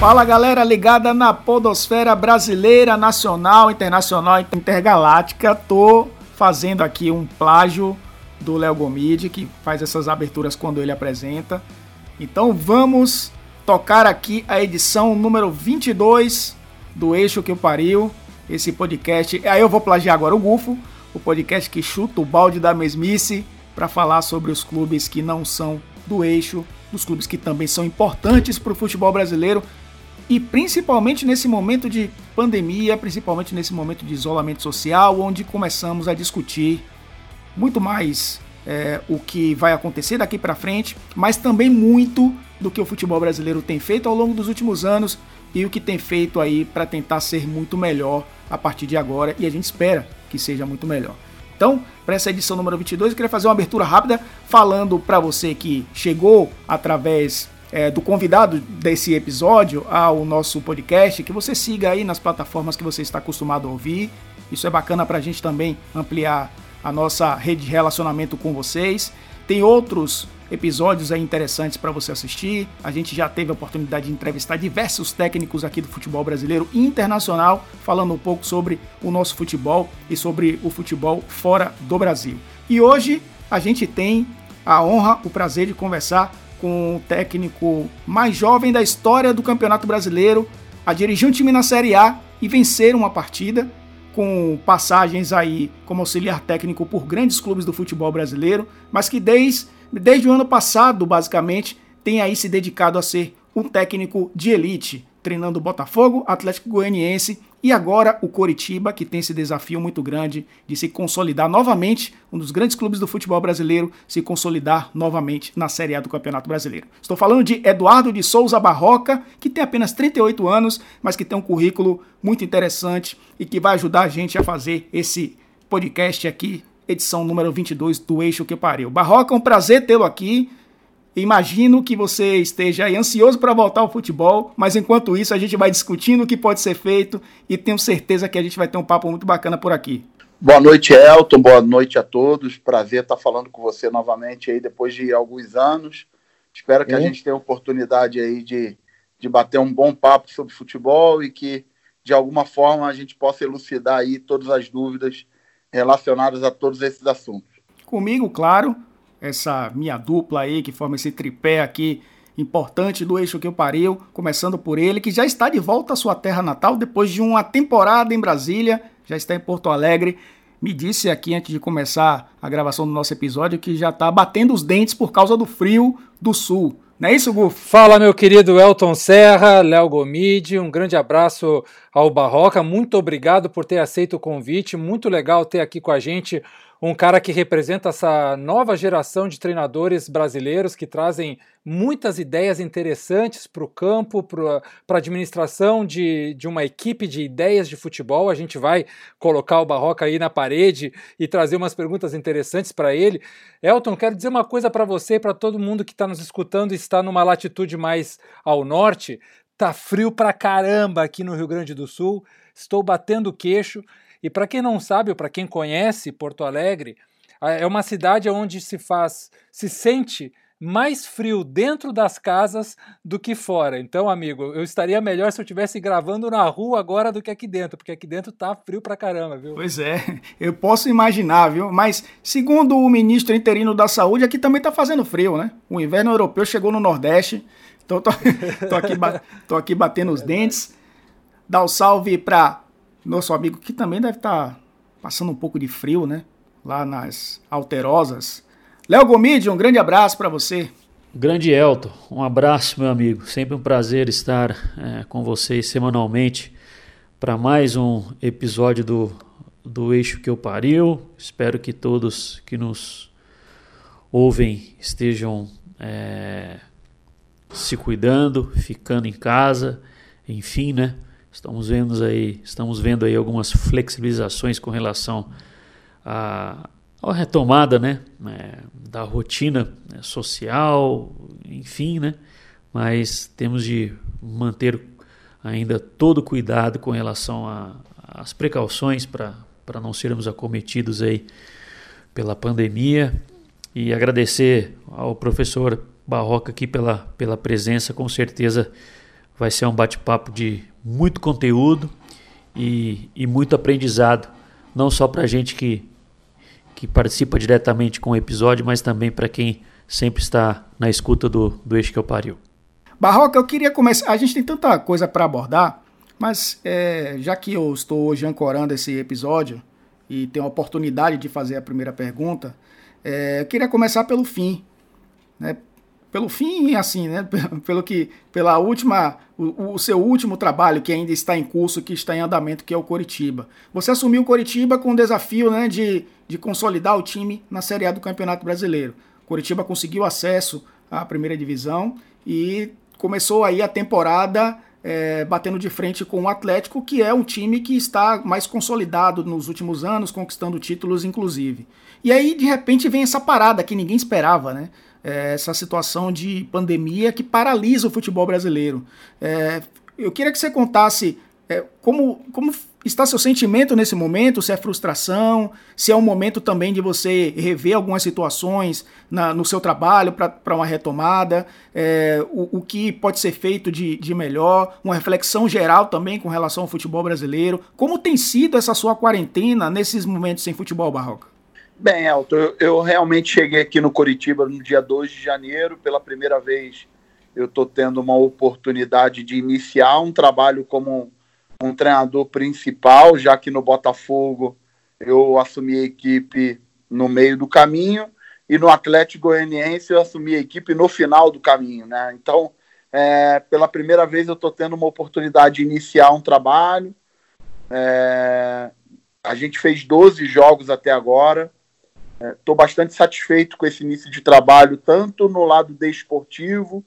Fala galera ligada na podosfera brasileira, nacional, internacional, intergaláctica. Tô fazendo aqui um plágio do Léo Gomide, que faz essas aberturas quando ele apresenta. Então vamos tocar aqui a edição número 22 do Eixo que o Pariu, esse podcast. Aí eu vou plagiar agora o Gufo, o podcast que chuta o balde da mesmice para falar sobre os clubes que não são do eixo, dos clubes que também são importantes para o futebol brasileiro e principalmente nesse momento de pandemia, principalmente nesse momento de isolamento social, onde começamos a discutir muito mais é, o que vai acontecer daqui para frente, mas também muito do que o futebol brasileiro tem feito ao longo dos últimos anos e o que tem feito aí para tentar ser muito melhor a partir de agora e a gente espera que seja muito melhor. Então, para essa edição número 22, eu queria fazer uma abertura rápida falando para você que chegou através é, do convidado desse episódio ao nosso podcast, que você siga aí nas plataformas que você está acostumado a ouvir. Isso é bacana para a gente também ampliar a nossa rede de relacionamento com vocês. Tem outros episódios aí interessantes para você assistir. A gente já teve a oportunidade de entrevistar diversos técnicos aqui do futebol brasileiro e internacional, falando um pouco sobre o nosso futebol e sobre o futebol fora do Brasil. E hoje a gente tem a honra, o prazer de conversar com o técnico mais jovem da história do Campeonato Brasileiro a dirigir um time na Série A e vencer uma partida, com passagens aí como auxiliar técnico por grandes clubes do futebol brasileiro, mas que desde, desde o ano passado, basicamente, tem aí se dedicado a ser um técnico de elite, treinando o Botafogo, Atlético Goianiense e agora o Coritiba, que tem esse desafio muito grande de se consolidar novamente, um dos grandes clubes do futebol brasileiro, se consolidar novamente na Série A do Campeonato Brasileiro. Estou falando de Eduardo de Souza Barroca, que tem apenas 38 anos, mas que tem um currículo muito interessante e que vai ajudar a gente a fazer esse podcast aqui, edição número 22 do Eixo que Pariu. Barroca, um prazer tê-lo aqui. Imagino que você esteja ansioso para voltar ao futebol, mas enquanto isso a gente vai discutindo o que pode ser feito e tenho certeza que a gente vai ter um papo muito bacana por aqui. Boa noite, Elton. Boa noite a todos. Prazer estar falando com você novamente aí depois de alguns anos. Espero que é. a gente tenha a oportunidade aí de, de bater um bom papo sobre futebol e que de alguma forma a gente possa elucidar aí todas as dúvidas relacionadas a todos esses assuntos. Comigo, claro essa minha dupla aí, que forma esse tripé aqui importante do eixo que eu pariu, começando por ele, que já está de volta à sua terra natal depois de uma temporada em Brasília, já está em Porto Alegre. Me disse aqui antes de começar a gravação do nosso episódio que já está batendo os dentes por causa do frio do sul. Não é isso, Gufo? Fala, meu querido Elton Serra, Léo Gomide, um grande abraço ao Barroca, muito obrigado por ter aceito o convite, muito legal ter aqui com a gente um cara que representa essa nova geração de treinadores brasileiros que trazem muitas ideias interessantes para o campo, para a administração de, de uma equipe de ideias de futebol. A gente vai colocar o Barroca aí na parede e trazer umas perguntas interessantes para ele. Elton, quero dizer uma coisa para você e para todo mundo que está nos escutando e está numa latitude mais ao norte. Tá frio pra caramba aqui no Rio Grande do Sul. Estou batendo queixo. E para quem não sabe, ou para quem conhece Porto Alegre, é uma cidade onde se faz, se sente mais frio dentro das casas do que fora. Então, amigo, eu estaria melhor se eu estivesse gravando na rua agora do que aqui dentro, porque aqui dentro tá frio pra caramba, viu? Pois é, eu posso imaginar, viu? Mas, segundo o ministro interino da Saúde, aqui também tá fazendo frio, né? O inverno europeu chegou no Nordeste, então tô, tô, aqui, tô aqui batendo os dentes. Dá o um salve pra nosso amigo que também deve estar tá passando um pouco de frio, né? Lá nas Alterosas. Léo Gomide, um grande abraço para você. Grande Elton, um abraço, meu amigo. Sempre um prazer estar é, com vocês semanalmente para mais um episódio do, do Eixo que eu pariu. Espero que todos que nos ouvem estejam é, se cuidando, ficando em casa, enfim, né? Estamos vendo aí, estamos vendo aí algumas flexibilizações com relação à, retomada, né, é, da rotina né, social, enfim, né, mas temos de manter ainda todo cuidado com relação às precauções para não sermos acometidos aí pela pandemia. E agradecer ao professor Barroca aqui pela, pela presença, com certeza vai ser um bate-papo de muito conteúdo e, e muito aprendizado, não só para a gente que, que participa diretamente com o episódio, mas também para quem sempre está na escuta do, do Eixo que eu pariu. Barroca, eu queria começar. A gente tem tanta coisa para abordar, mas é, já que eu estou hoje ancorando esse episódio e tenho a oportunidade de fazer a primeira pergunta, é, eu queria começar pelo fim. Né? Pelo fim, assim, né? Pelo que, pela última, o, o, seu último trabalho que ainda está em curso, que está em andamento, que é o Coritiba. Você assumiu o Coritiba com o desafio, né, de, de consolidar o time na Série A do Campeonato Brasileiro. Coritiba conseguiu acesso à primeira divisão e começou aí a temporada é, batendo de frente com o Atlético, que é um time que está mais consolidado nos últimos anos, conquistando títulos, inclusive. E aí, de repente, vem essa parada que ninguém esperava, né? É, essa situação de pandemia que paralisa o futebol brasileiro. É, eu queria que você contasse é, como, como está seu sentimento nesse momento? Se é frustração, se é um momento também de você rever algumas situações na, no seu trabalho para uma retomada, é, o, o, que pode ser feito de, de melhor, uma reflexão geral também com relação ao futebol brasileiro. Como tem sido essa sua quarentena nesses momentos sem futebol barroca? Bem, Elton, eu, eu realmente cheguei aqui no Curitiba no dia 2 de janeiro, pela primeira vez eu estou tendo uma oportunidade de iniciar um trabalho como um treinador principal, já que no Botafogo eu assumi a equipe no meio do caminho e no Atlético Goianiense eu assumi a equipe no final do caminho, né? Então, é, pela primeira vez eu estou tendo uma oportunidade de iniciar um trabalho. É, a gente fez 12 jogos até agora. Estou é, bastante satisfeito com esse início de trabalho, tanto no lado desportivo,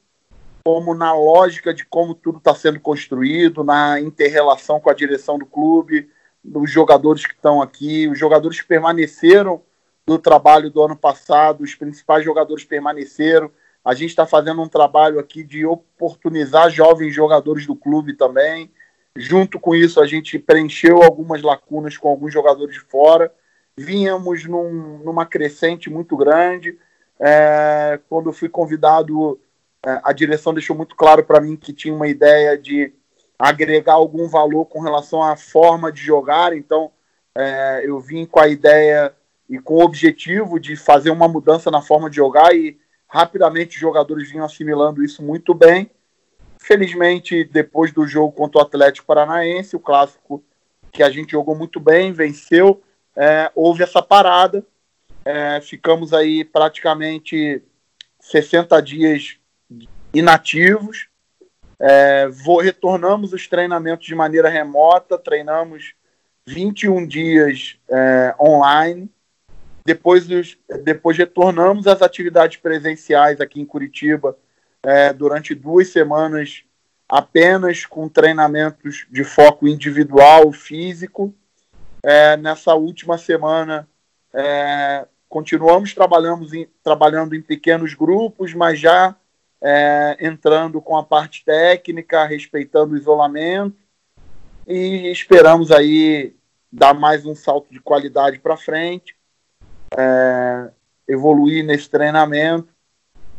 como na lógica de como tudo está sendo construído, na interrelação com a direção do clube, dos jogadores que estão aqui, os jogadores que permaneceram do trabalho do ano passado, os principais jogadores permaneceram. A gente está fazendo um trabalho aqui de oportunizar jovens jogadores do clube também. Junto com isso, a gente preencheu algumas lacunas com alguns jogadores de fora. Vínhamos num, numa crescente muito grande. É, quando fui convidado a direção deixou muito claro para mim que tinha uma ideia de agregar algum valor com relação à forma de jogar. Então, é, eu vim com a ideia e com o objetivo de fazer uma mudança na forma de jogar e rapidamente os jogadores vinham assimilando isso muito bem. Felizmente, depois do jogo contra o Atlético Paranaense, o clássico que a gente jogou muito bem, venceu, é, houve essa parada. É, ficamos aí praticamente 60 dias inativos. É, vou, retornamos os treinamentos de maneira remota, treinamos 21 dias é, online. Depois, depois retornamos às atividades presenciais aqui em Curitiba é, durante duas semanas, apenas com treinamentos de foco individual, físico. É, nessa última semana, é, continuamos trabalhando em, trabalhando em pequenos grupos, mas já é, entrando com a parte técnica, respeitando o isolamento e esperamos aí dar mais um salto de qualidade para frente, é, evoluir nesse treinamento,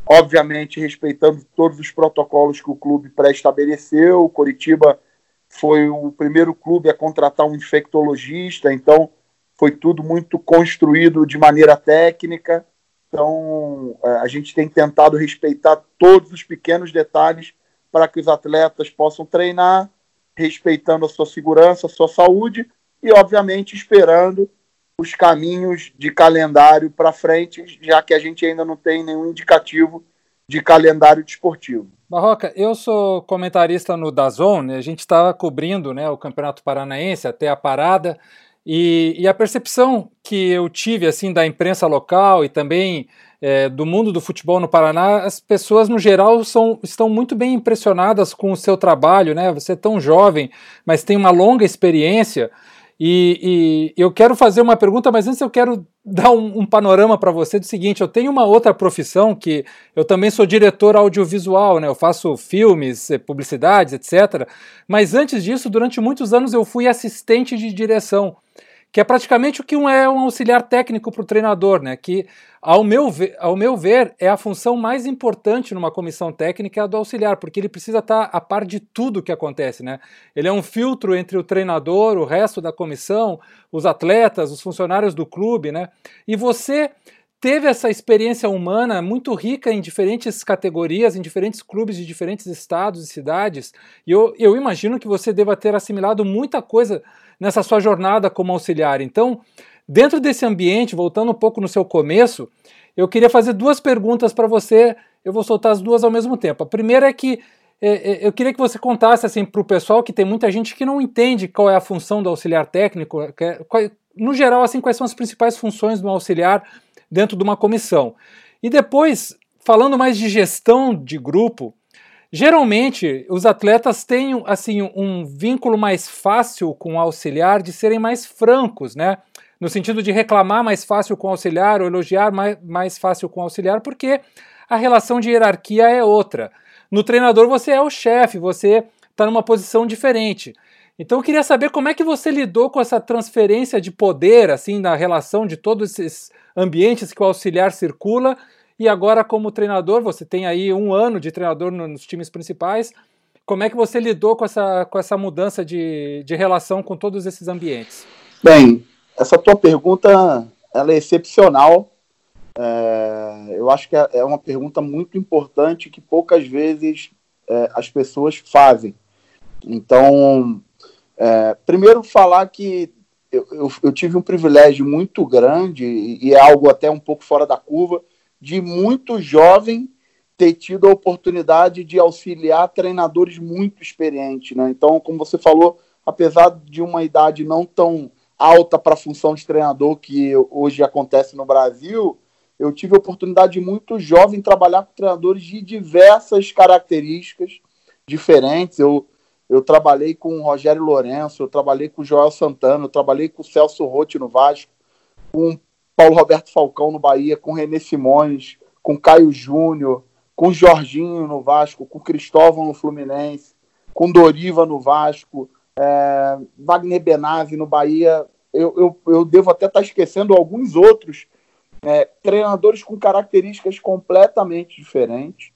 obviamente respeitando todos os protocolos que o clube pré-estabeleceu. O Coritiba foi o primeiro clube a contratar um infectologista, então foi tudo muito construído de maneira técnica. Então, é, a gente tem tentado respeitar todos os pequenos detalhes para que os atletas possam treinar, respeitando a sua segurança, a sua saúde e, obviamente, esperando os caminhos de calendário para frente, já que a gente ainda não tem nenhum indicativo de calendário desportivo. Barroca, eu sou comentarista no Dazon, a gente estava cobrindo né, o Campeonato Paranaense até a parada, e, e, a percepção que eu tive assim da imprensa local e também é, do mundo do futebol no Paraná, as pessoas no geral são, estão muito bem impressionadas com o seu trabalho, né? Você é tão jovem, mas tem uma longa experiência E, e, eu quero fazer uma pergunta, mas antes eu quero dar um, um panorama para você do seguinte: eu tenho uma outra profissão que eu também sou diretor audiovisual, né? Eu faço filmes, eh, publicidades, etc. Mas antes disso, durante muitos anos eu fui assistente de direção que é praticamente o que um é um auxiliar técnico para o treinador, né? Que, ao meu, ver, ao meu ver, é a função mais importante numa comissão técnica é a do auxiliar, porque ele precisa estar a par de tudo que acontece, né? Ele é um filtro entre o treinador, o resto da comissão, os atletas, os funcionários do clube, né? E você teve essa experiência humana muito rica em diferentes categorias, em diferentes clubes de diferentes estados e cidades, e eu, eu imagino que você deva ter assimilado muita coisa nessa sua jornada como auxiliar. Então, dentro desse ambiente, voltando um pouco no seu começo, eu queria fazer duas perguntas para você. Eu vou soltar as duas ao mesmo tempo. A primeira é que é, é, eu queria que você contasse assim para o pessoal que tem muita gente que não entende qual é a função do auxiliar técnico, é, no geral assim quais são as principais funções do auxiliar dentro de uma comissão. E depois, falando mais de gestão de grupo, Geralmente, os atletas têm assim um vínculo mais fácil com o auxiliar de serem mais francos, né? No sentido de reclamar mais fácil com o auxiliar ou elogiar mais, mais fácil com o auxiliar, porque a relação de hierarquia é outra. No treinador, você é o chefe, você está numa posição diferente. Então eu queria saber como é que você lidou com essa transferência de poder, assim, na relação de todos esses ambientes que o auxiliar circula e agora, como treinador, você tem aí um ano de treinador nos times principais. Como é que você lidou com essa, com essa mudança de, de relação com todos esses ambientes? Bem, essa tua pergunta ela é excepcional. É, eu acho que é, é uma pergunta muito importante que poucas vezes é, as pessoas fazem. Então, é, primeiro falar que eu, eu, eu, tive um privilégio muito grande e, e é algo até um pouco fora da curva de muito jovem ter tido a oportunidade de auxiliar treinadores muito experientes. Né? Então, como você falou, apesar de uma idade não tão alta para a função de treinador que hoje acontece no Brasil, eu tive a oportunidade de muito jovem trabalhar com treinadores de diversas características diferentes. Eu, eu trabalhei com o Rogério Lourenço, eu trabalhei com o Joel Santana, eu trabalhei com o Celso Rotti no Vasco, com Paulo Roberto Falcão no Bahia, com René Simões, com Caio Júnior, com Jorginho no Vasco, com Cristóvão no Fluminense, com Doriva no Vasco, é, Wagner Benazzi no Bahia. Eu, eu, eu devo até estar esquecendo alguns outros é, treinadores com características completamente diferentes.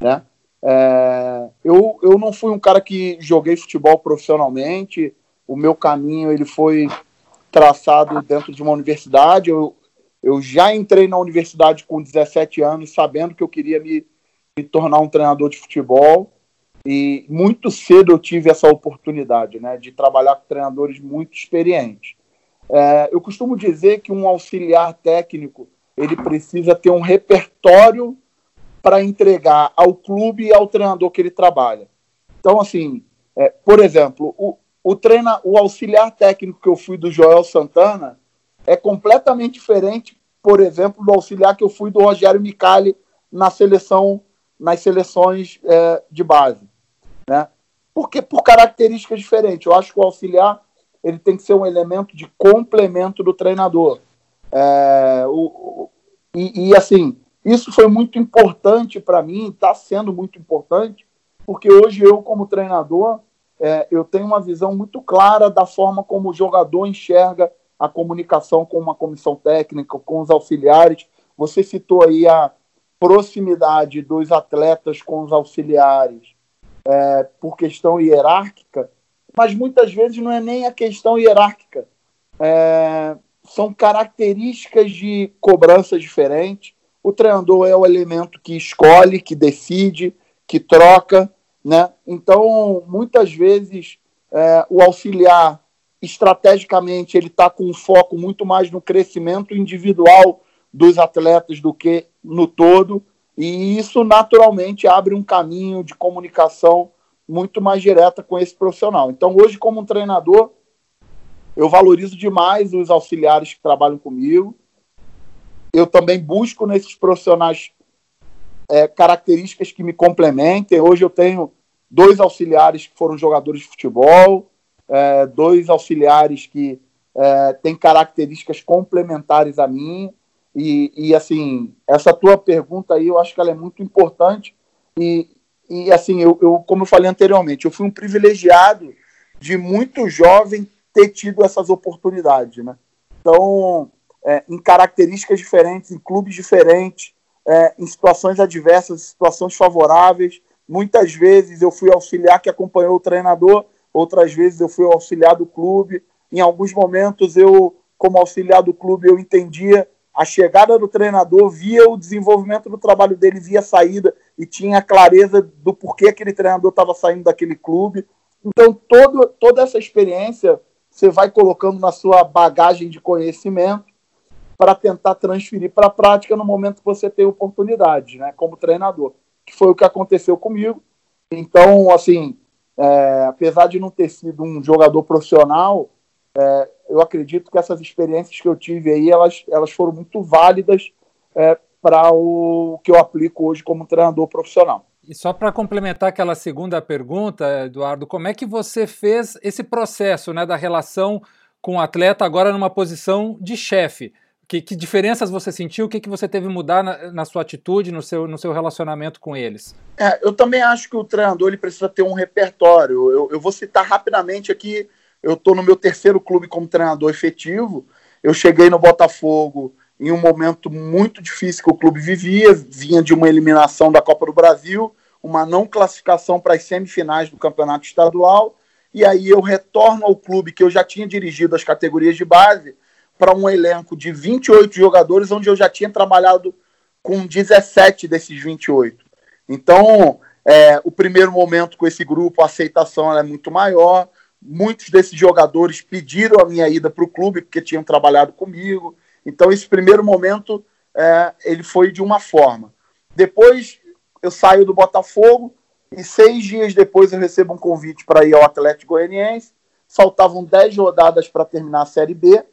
Né? É, eu, eu não fui um cara que joguei futebol profissionalmente. O meu caminho ele foi traçado dentro de uma universidade. Eu, eu já entrei na universidade com 17 anos, sabendo que eu queria me, me tornar um treinador de futebol. E muito cedo eu tive essa oportunidade né, de trabalhar com treinadores muito experientes. É, eu costumo dizer que um auxiliar técnico ele precisa ter um repertório para entregar ao clube e ao treinador que ele trabalha. Então, assim, é, por exemplo, o, o, treina, o auxiliar técnico que eu fui do Joel Santana, é completamente diferente, por exemplo, do auxiliar que eu fui do Rogério Micali na seleção, nas seleções é, de base, né? Porque por características diferentes. Eu acho que o auxiliar ele tem que ser um elemento de complemento do treinador. É, o, o, e, e, assim, isso foi muito importante para mim, está sendo muito importante, porque hoje eu, como treinador, é, eu tenho uma visão muito clara da forma como o jogador enxerga a comunicação com uma comissão técnica, com os auxiliares. Você citou aí a proximidade dos atletas com os auxiliares é, por questão hierárquica, mas muitas vezes não é nem a questão hierárquica. É, são características de cobrança diferentes. O treinador é o elemento que escolhe, que decide, que troca, né? Então, muitas vezes, é, o auxiliar estrategicamente ele está com um foco muito mais no crescimento individual dos atletas do que no todo, e isso naturalmente abre um caminho de comunicação muito mais direta com esse profissional. Então, hoje, como um treinador, eu valorizo demais os auxiliares que trabalham comigo. Eu também busco nesses profissionais é, características que me complementem. Hoje eu tenho dois auxiliares que foram jogadores de futebol, é, dois auxiliares que é, têm características complementares a mim. E, e, assim, essa tua pergunta aí, eu acho que ela é muito importante. E, e assim, eu, eu, como eu falei anteriormente, eu fui um privilegiado de muito jovem ter tido essas oportunidades, né? Então, é, em características diferentes, em clubes diferentes, é, em situações adversas, situações favoráveis. Muitas vezes eu fui auxiliar que acompanhou o treinador, outras vezes eu fui auxiliar do clube. Em alguns momentos eu, como auxiliar do clube, eu entendia a chegada do treinador, via o desenvolvimento do trabalho dele, via a saída e tinha clareza do porquê aquele treinador estava saindo daquele clube. Então, todo, toda essa experiência você vai colocando na sua bagagem de conhecimento para tentar transferir para a prática no momento que você tem oportunidade, né, como treinador, que foi o que aconteceu comigo. Então, assim, é, apesar de não ter sido um jogador profissional, é, eu acredito que essas experiências que eu tive aí, elas, elas foram muito válidas é, para o que eu aplico hoje como treinador profissional. E só para complementar aquela segunda pergunta, Eduardo, como é que você fez esse processo né, da relação com o atleta agora numa posição de chefe? Que, que, diferenças você sentiu? O que, que você teve que mudar na, na, sua atitude, no seu, no seu relacionamento com eles? É, eu também acho que o treinador ele precisa ter um repertório. Eu, eu vou citar rapidamente aqui. Eu estou no meu terceiro clube como treinador efetivo. Eu cheguei no Botafogo em um momento muito difícil que o clube vivia, vinha de uma eliminação da Copa do Brasil, uma não classificação para as semifinais do campeonato estadual, e aí eu retorno ao clube que eu já tinha dirigido as categorias de base para um elenco de 28 jogadores, onde eu já tinha trabalhado com 17 desses 28. Então, é, o primeiro momento com esse grupo, a aceitação é muito maior. Muitos desses jogadores pediram a minha ida para o clube porque tinham trabalhado comigo. Então, esse primeiro momento, é, ele foi de uma forma. Depois, eu saio do Botafogo e seis dias depois eu recebo um convite para ir ao Atlético Goianiense. Faltavam dez rodadas para terminar a Série B.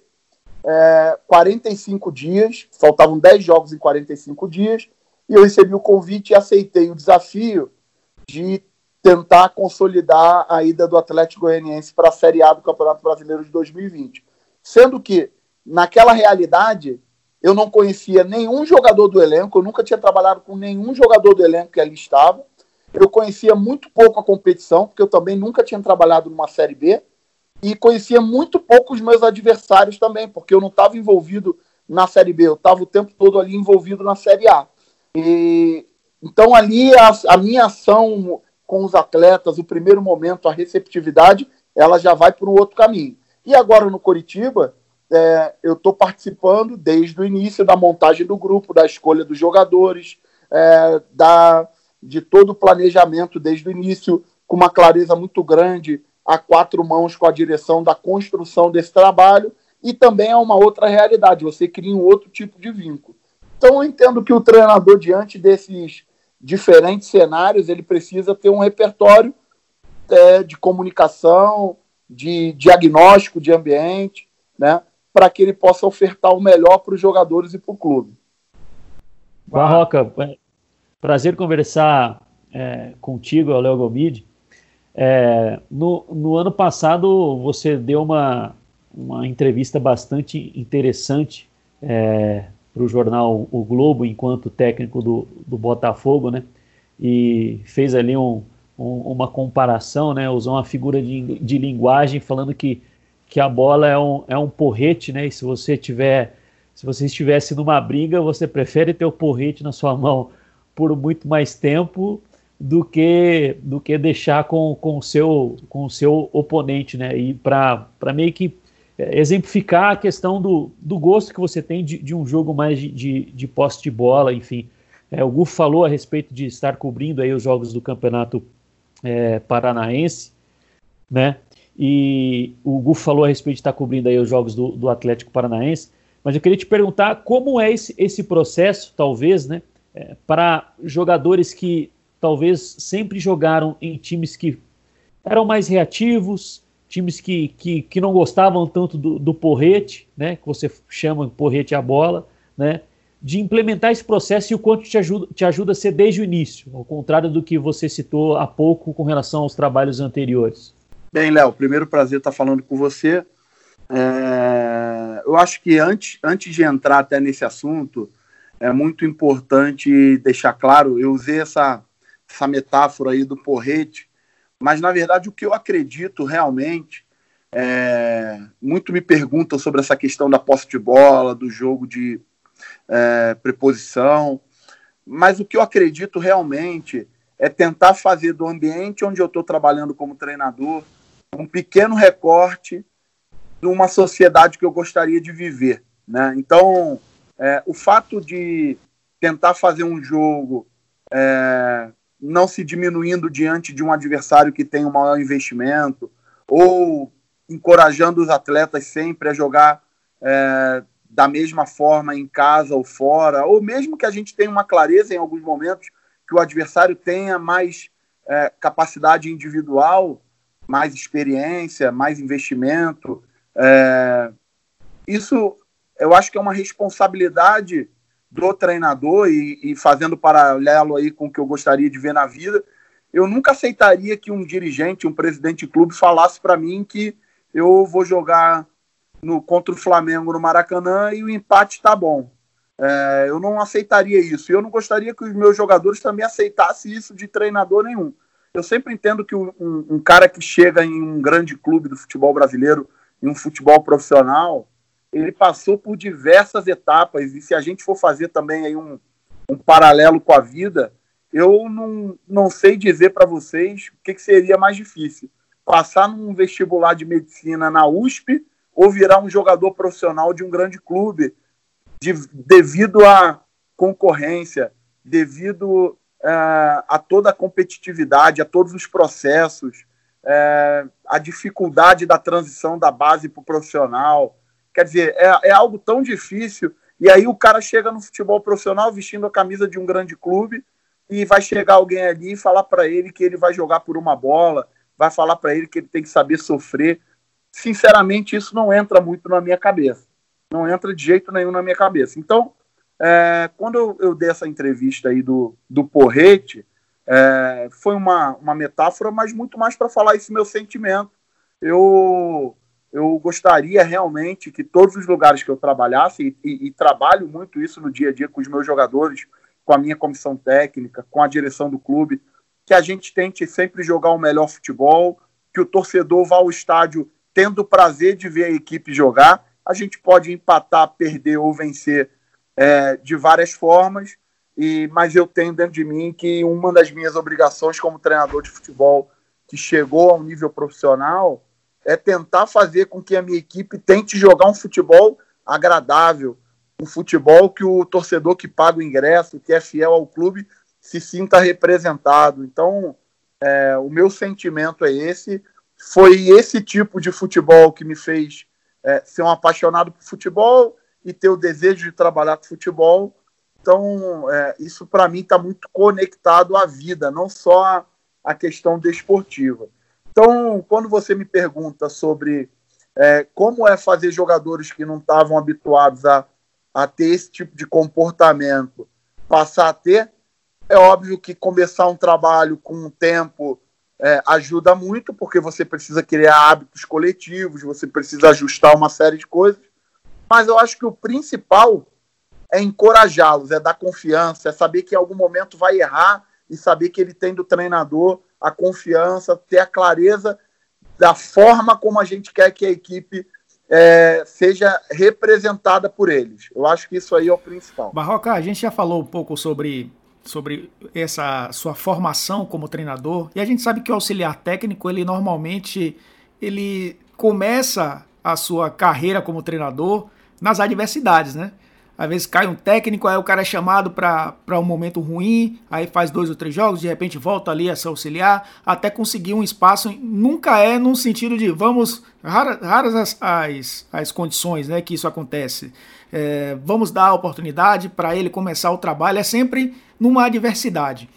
É, 45 dias, faltavam 10 jogos em 45 dias, e eu recebi o convite e aceitei o desafio de tentar consolidar a ida do Atlético Goianiense para a Série A do Campeonato Brasileiro de 2020. Sendo que naquela realidade, eu não conhecia nenhum jogador do elenco, eu nunca tinha trabalhado com nenhum jogador do elenco que ali estava. Eu conhecia muito pouco a competição, porque eu também nunca tinha trabalhado numa Série B. E conhecia muito pouco os meus adversários também, porque eu não estava envolvido na Série B, eu estava o tempo todo ali envolvido na Série A. E, então, ali, a, a minha ação com os atletas, o primeiro momento, a receptividade, ela já vai para um outro caminho. E agora no Coritiba, é, eu estou participando desde o início da montagem do grupo, da escolha dos jogadores, é, da, de todo o planejamento desde o início, com uma clareza muito grande, a quatro mãos com a direção da construção desse trabalho, e também é uma outra realidade, você cria um outro tipo de vínculo. Então eu entendo que o treinador, diante desses diferentes cenários, ele precisa ter um repertório é, de comunicação, de diagnóstico de ambiente, né? para que ele possa ofertar o melhor para os jogadores e para o clube. Barroca, é, prazer conversar é, contigo, Léo Gomide. É, no, no, ano passado você deu uma, uma entrevista bastante interessante é, para o jornal O Globo, enquanto técnico do, do Botafogo, né? E fez ali um, um, uma comparação, né? Usou uma figura de, de linguagem falando que que a bola é um, é um porrete, né? E se você tiver, se você estivesse numa briga, você prefere ter o porrete na sua mão por muito mais tempo do que do que deixar com, com o seu com o seu oponente, né? E para meio que é, exemplificar a questão do, do gosto que você tem de, de um jogo mais de, de, de posse de bola, enfim. É, o Gufo falou a respeito de estar cobrindo aí os jogos do Campeonato é, Paranaense, né? E o Gufo falou a respeito de estar cobrindo aí os jogos do, do Atlético Paranaense, mas eu queria te perguntar como é esse, esse processo, talvez, né, é, para jogadores que talvez sempre jogaram em times que eram mais reativos, times que, que, que não gostavam tanto do, do porrete, né, que você chama porrete a bola, né, de implementar esse processo e o quanto te ajuda, te ajuda a ser desde o início, ao contrário do que você citou há pouco com relação aos trabalhos anteriores. Bem, Léo, primeiro prazer estar falando com você. É, eu acho que antes, antes de entrar até nesse assunto, é muito importante deixar claro, eu usei essa, essa metáfora aí do porrete, mas na verdade o que eu acredito realmente, é, muito me perguntam sobre essa questão da posse de bola, do jogo de é, preposição, mas o que eu acredito realmente é tentar fazer do ambiente onde eu estou trabalhando como treinador um pequeno recorte de uma sociedade que eu gostaria de viver. Né? Então, é, o fato de tentar fazer um jogo é, não se diminuindo diante de um adversário que tem um maior investimento, ou encorajando os atletas sempre a jogar é, da mesma forma em casa ou fora, ou mesmo que a gente tenha uma clareza em alguns momentos que o adversário tenha mais é, capacidade individual, mais experiência, mais investimento. É, isso eu acho que é uma responsabilidade do treinador e, e, fazendo paralelo aí com o que eu gostaria de ver na vida, eu nunca aceitaria que um dirigente, um presidente de clube falasse para mim que eu vou jogar no, contra o Flamengo no Maracanã e o empate está bom. É, eu não aceitaria isso. Eu não gostaria que os meus jogadores também aceitassem isso de treinador nenhum. Eu sempre entendo que um, um cara que chega em um grande clube do futebol brasileiro, em um futebol profissional, ele passou por diversas etapas. E se a gente for fazer também aí um, um paralelo com a vida, eu não, não sei dizer para vocês o que, que seria mais difícil. Passar num vestibular de medicina na USP ou virar um jogador profissional de um grande clube, de, devido à concorrência, devido uh, a toda a competitividade, a todos os processos, uh, a dificuldade da transição da base para o profissional. Quer dizer, é, é algo tão difícil. E aí o cara chega no futebol profissional vestindo a camisa de um grande clube e vai chegar alguém ali e falar para ele que ele vai jogar por uma bola, vai falar para ele que ele tem que saber sofrer sinceramente, isso não entra muito na minha cabeça. Não entra de jeito nenhum na minha cabeça. Então, é, quando eu, eu, dei essa entrevista aí do, do Porrete, é, foi uma, uma metáfora, mas muito mais para falar esse meu sentimento. Eu, eu gostaria realmente que todos os lugares que eu trabalhasse, e, e, e trabalho muito isso no dia a dia com os meus jogadores, com a minha comissão técnica, com a direção do clube, que a gente tente sempre jogar o melhor futebol, que o torcedor vá ao estádio tendo o prazer de ver a equipe jogar. A gente pode empatar, perder ou vencer é, de várias formas, e, mas eu tenho dentro de mim que uma das minhas obrigações como treinador de futebol que chegou ao nível profissional é tentar fazer com que a minha equipe tente jogar um futebol agradável, um futebol que o torcedor que paga o ingresso, que é fiel ao clube, se sinta representado. Então, é, o meu sentimento é esse foi esse tipo de futebol que me fez é, ser um apaixonado por futebol e ter o desejo de trabalhar com futebol. Então, é, isso para mim está muito conectado à vida, não só a, questão desportiva. Então, quando você me pergunta sobre é, como é fazer jogadores que não estavam habituados a, a ter esse tipo de comportamento passar a ter, é óbvio que começar um trabalho com um tempo é, ajuda muito, porque você precisa criar hábitos coletivos, você precisa ajustar uma série de coisas. Mas eu acho que o principal é encorajá-los, é dar confiança, é saber que em algum momento vai errar e saber que ele tem do treinador a confiança, ter a clareza da forma como a gente quer que a equipe é, seja representada por eles. Eu acho que isso aí é o principal. Barroca, a gente já falou um pouco sobre sobre essa sua formação como treinador. E a gente sabe que o auxiliar técnico, ele normalmente ele começa a sua carreira como treinador nas adversidades, né? Às vezes cai um técnico, aí o cara é chamado para um momento ruim, aí faz dois ou três jogos, de repente volta ali a se auxiliar, até conseguir um espaço. Nunca é num sentido de vamos. Raras, raras as, as, as condições né, que isso acontece. É, vamos dar a oportunidade para ele começar o trabalho, é sempre numa adversidade.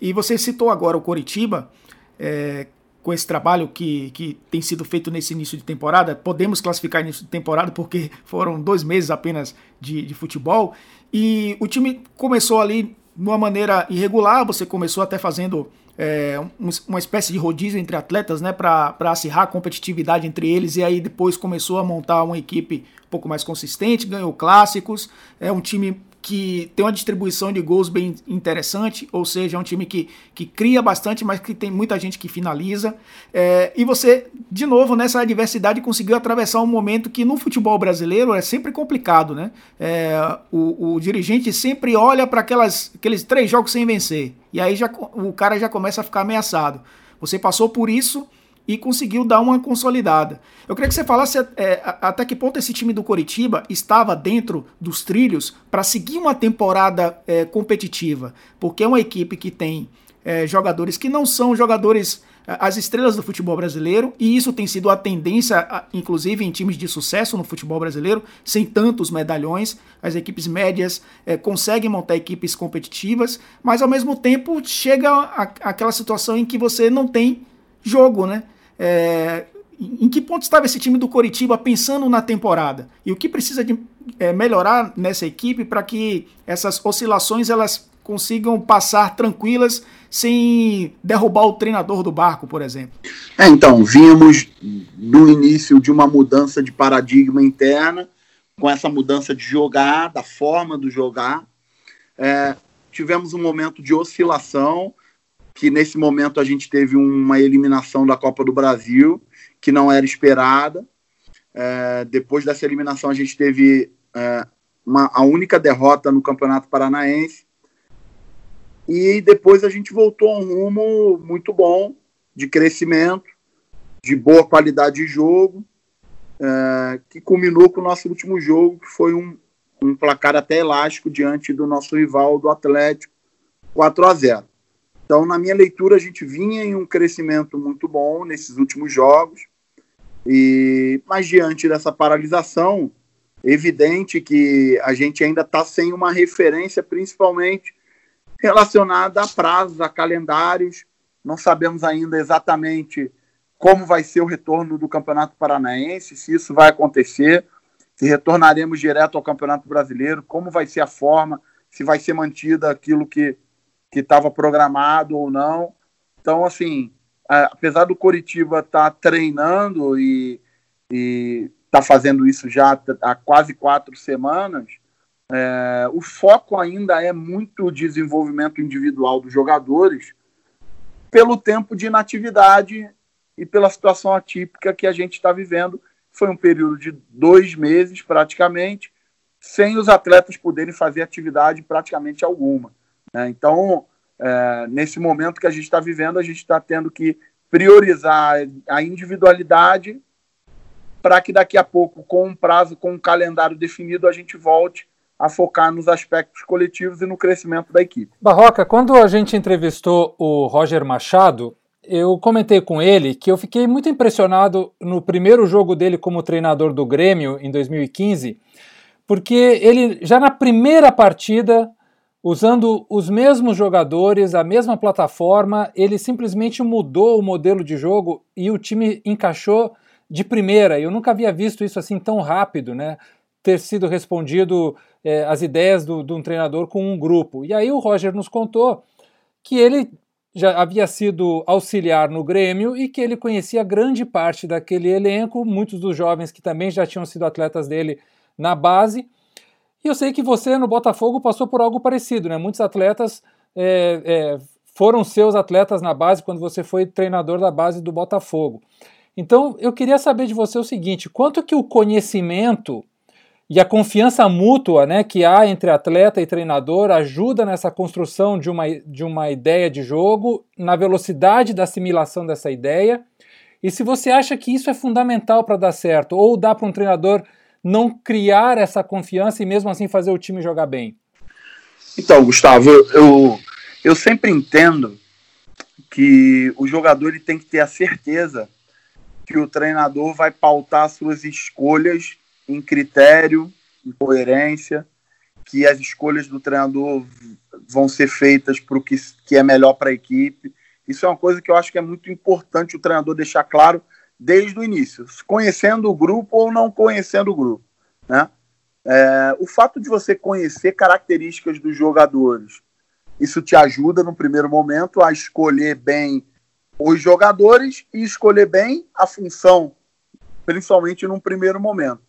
E você citou agora o Coritiba, é, com esse trabalho que, que tem sido feito nesse início de temporada. Podemos classificar início de temporada porque foram dois meses apenas de, de futebol. E o time começou ali de uma maneira irregular, você começou até fazendo é, uma espécie de rodízio entre atletas, né, para acirrar a competitividade entre eles, e aí depois começou a montar uma equipe um pouco mais consistente, ganhou clássicos, é um time que tem uma distribuição de gols bem interessante, ou seja, é um time que, que cria bastante, mas que tem muita gente que finaliza. É, e você, de novo, nessa adversidade, conseguiu atravessar um momento que no futebol brasileiro é sempre complicado, né? É, o, o, dirigente sempre olha para aqueles três jogos sem vencer, e aí já, o cara já começa a ficar ameaçado. Você passou por isso e conseguiu dar uma consolidada. Eu queria que você falasse é, até que ponto esse time do Coritiba estava dentro dos trilhos para seguir uma temporada é, competitiva, porque é uma equipe que tem é, jogadores que não são jogadores é, as estrelas do futebol brasileiro, e isso tem sido a tendência, inclusive em times de sucesso no futebol brasileiro, sem tantos medalhões. As equipes médias é, conseguem montar equipes competitivas, mas ao mesmo tempo chega a, aquela situação em que você não tem jogo, né? É, em que ponto estava esse time do Coritiba pensando na temporada? E o que precisa de é, melhorar nessa equipe para que essas oscilações elas consigam passar tranquilas sem derrubar o treinador do barco, por exemplo? É, então, vimos do início de uma mudança de paradigma interna, com essa mudança de jogar, da forma do jogar. É, tivemos um momento de oscilação, que nesse momento a gente teve uma eliminação da Copa do Brasil, que não era esperada. É, depois dessa eliminação, a gente teve é, uma, a única derrota no Campeonato Paranaense. E depois a gente voltou a um rumo muito bom de crescimento, de boa qualidade de jogo, é, que culminou com o nosso último jogo, que foi um, um placar até elástico diante do nosso rival do Atlético, 4 a 0. Então, na minha leitura, a gente vinha em um crescimento muito bom nesses últimos jogos, e mas diante dessa paralisação, evidente que a gente ainda está sem uma referência, principalmente relacionada a prazos, a calendários. Não sabemos ainda exatamente como vai ser o retorno do Campeonato Paranaense, se isso vai acontecer, se retornaremos direto ao Campeonato Brasileiro, como vai ser a forma, se vai ser mantida aquilo que que estava programado ou não. Então, assim, apesar do Coritiba estar tá treinando e está fazendo isso já há quase quatro semanas, é, o foco ainda é muito o desenvolvimento individual dos jogadores pelo tempo de inatividade e pela situação atípica que a gente está vivendo. Foi um período de dois meses, praticamente, sem os atletas poderem fazer atividade praticamente alguma. Né? Então, é, nesse momento que a gente está vivendo, a gente está tendo que priorizar a individualidade para que daqui a pouco, com um prazo, com um calendário definido, a gente volte a focar nos aspectos coletivos e no crescimento da equipe. Barroca, quando a gente entrevistou o Roger Machado, eu comentei com ele que eu fiquei muito impressionado no primeiro jogo dele como treinador do Grêmio em 2015, porque ele já na primeira partida usando os mesmos jogadores, a mesma plataforma, ele simplesmente mudou o modelo de jogo e o time encaixou de primeira. Eu nunca havia visto isso assim tão rápido, né? Ter sido respondido é, as ideias de um treinador com um grupo. E aí o Roger nos contou que ele já havia sido auxiliar no Grêmio e que ele conhecia grande parte daquele elenco, muitos dos jovens que também já tinham sido atletas dele na base e eu sei que você no Botafogo passou por algo parecido, né? Muitos atletas é, é, foram seus atletas na base quando você foi treinador da base do Botafogo. Então eu queria saber de você o seguinte: quanto que o conhecimento e a confiança mútua né, que há entre atleta e treinador ajuda nessa construção de uma, de uma ideia de jogo, na velocidade da assimilação dessa ideia, e se você acha que isso é fundamental para dar certo, ou dá para um treinador não criar essa confiança e mesmo assim fazer o time jogar bem? Então, Gustavo, eu, eu sempre entendo que o jogador ele tem que ter a certeza que o treinador vai pautar suas escolhas em critério, em coerência, que as escolhas do treinador vão ser feitas para o que, que é melhor para a equipe. Isso é uma coisa que eu acho que é muito importante o treinador deixar claro desde o início, conhecendo o grupo ou não conhecendo o grupo. Né? É, o fato de você conhecer características dos jogadores isso te ajuda no primeiro momento a escolher bem os jogadores e escolher bem a função, principalmente num primeiro momento.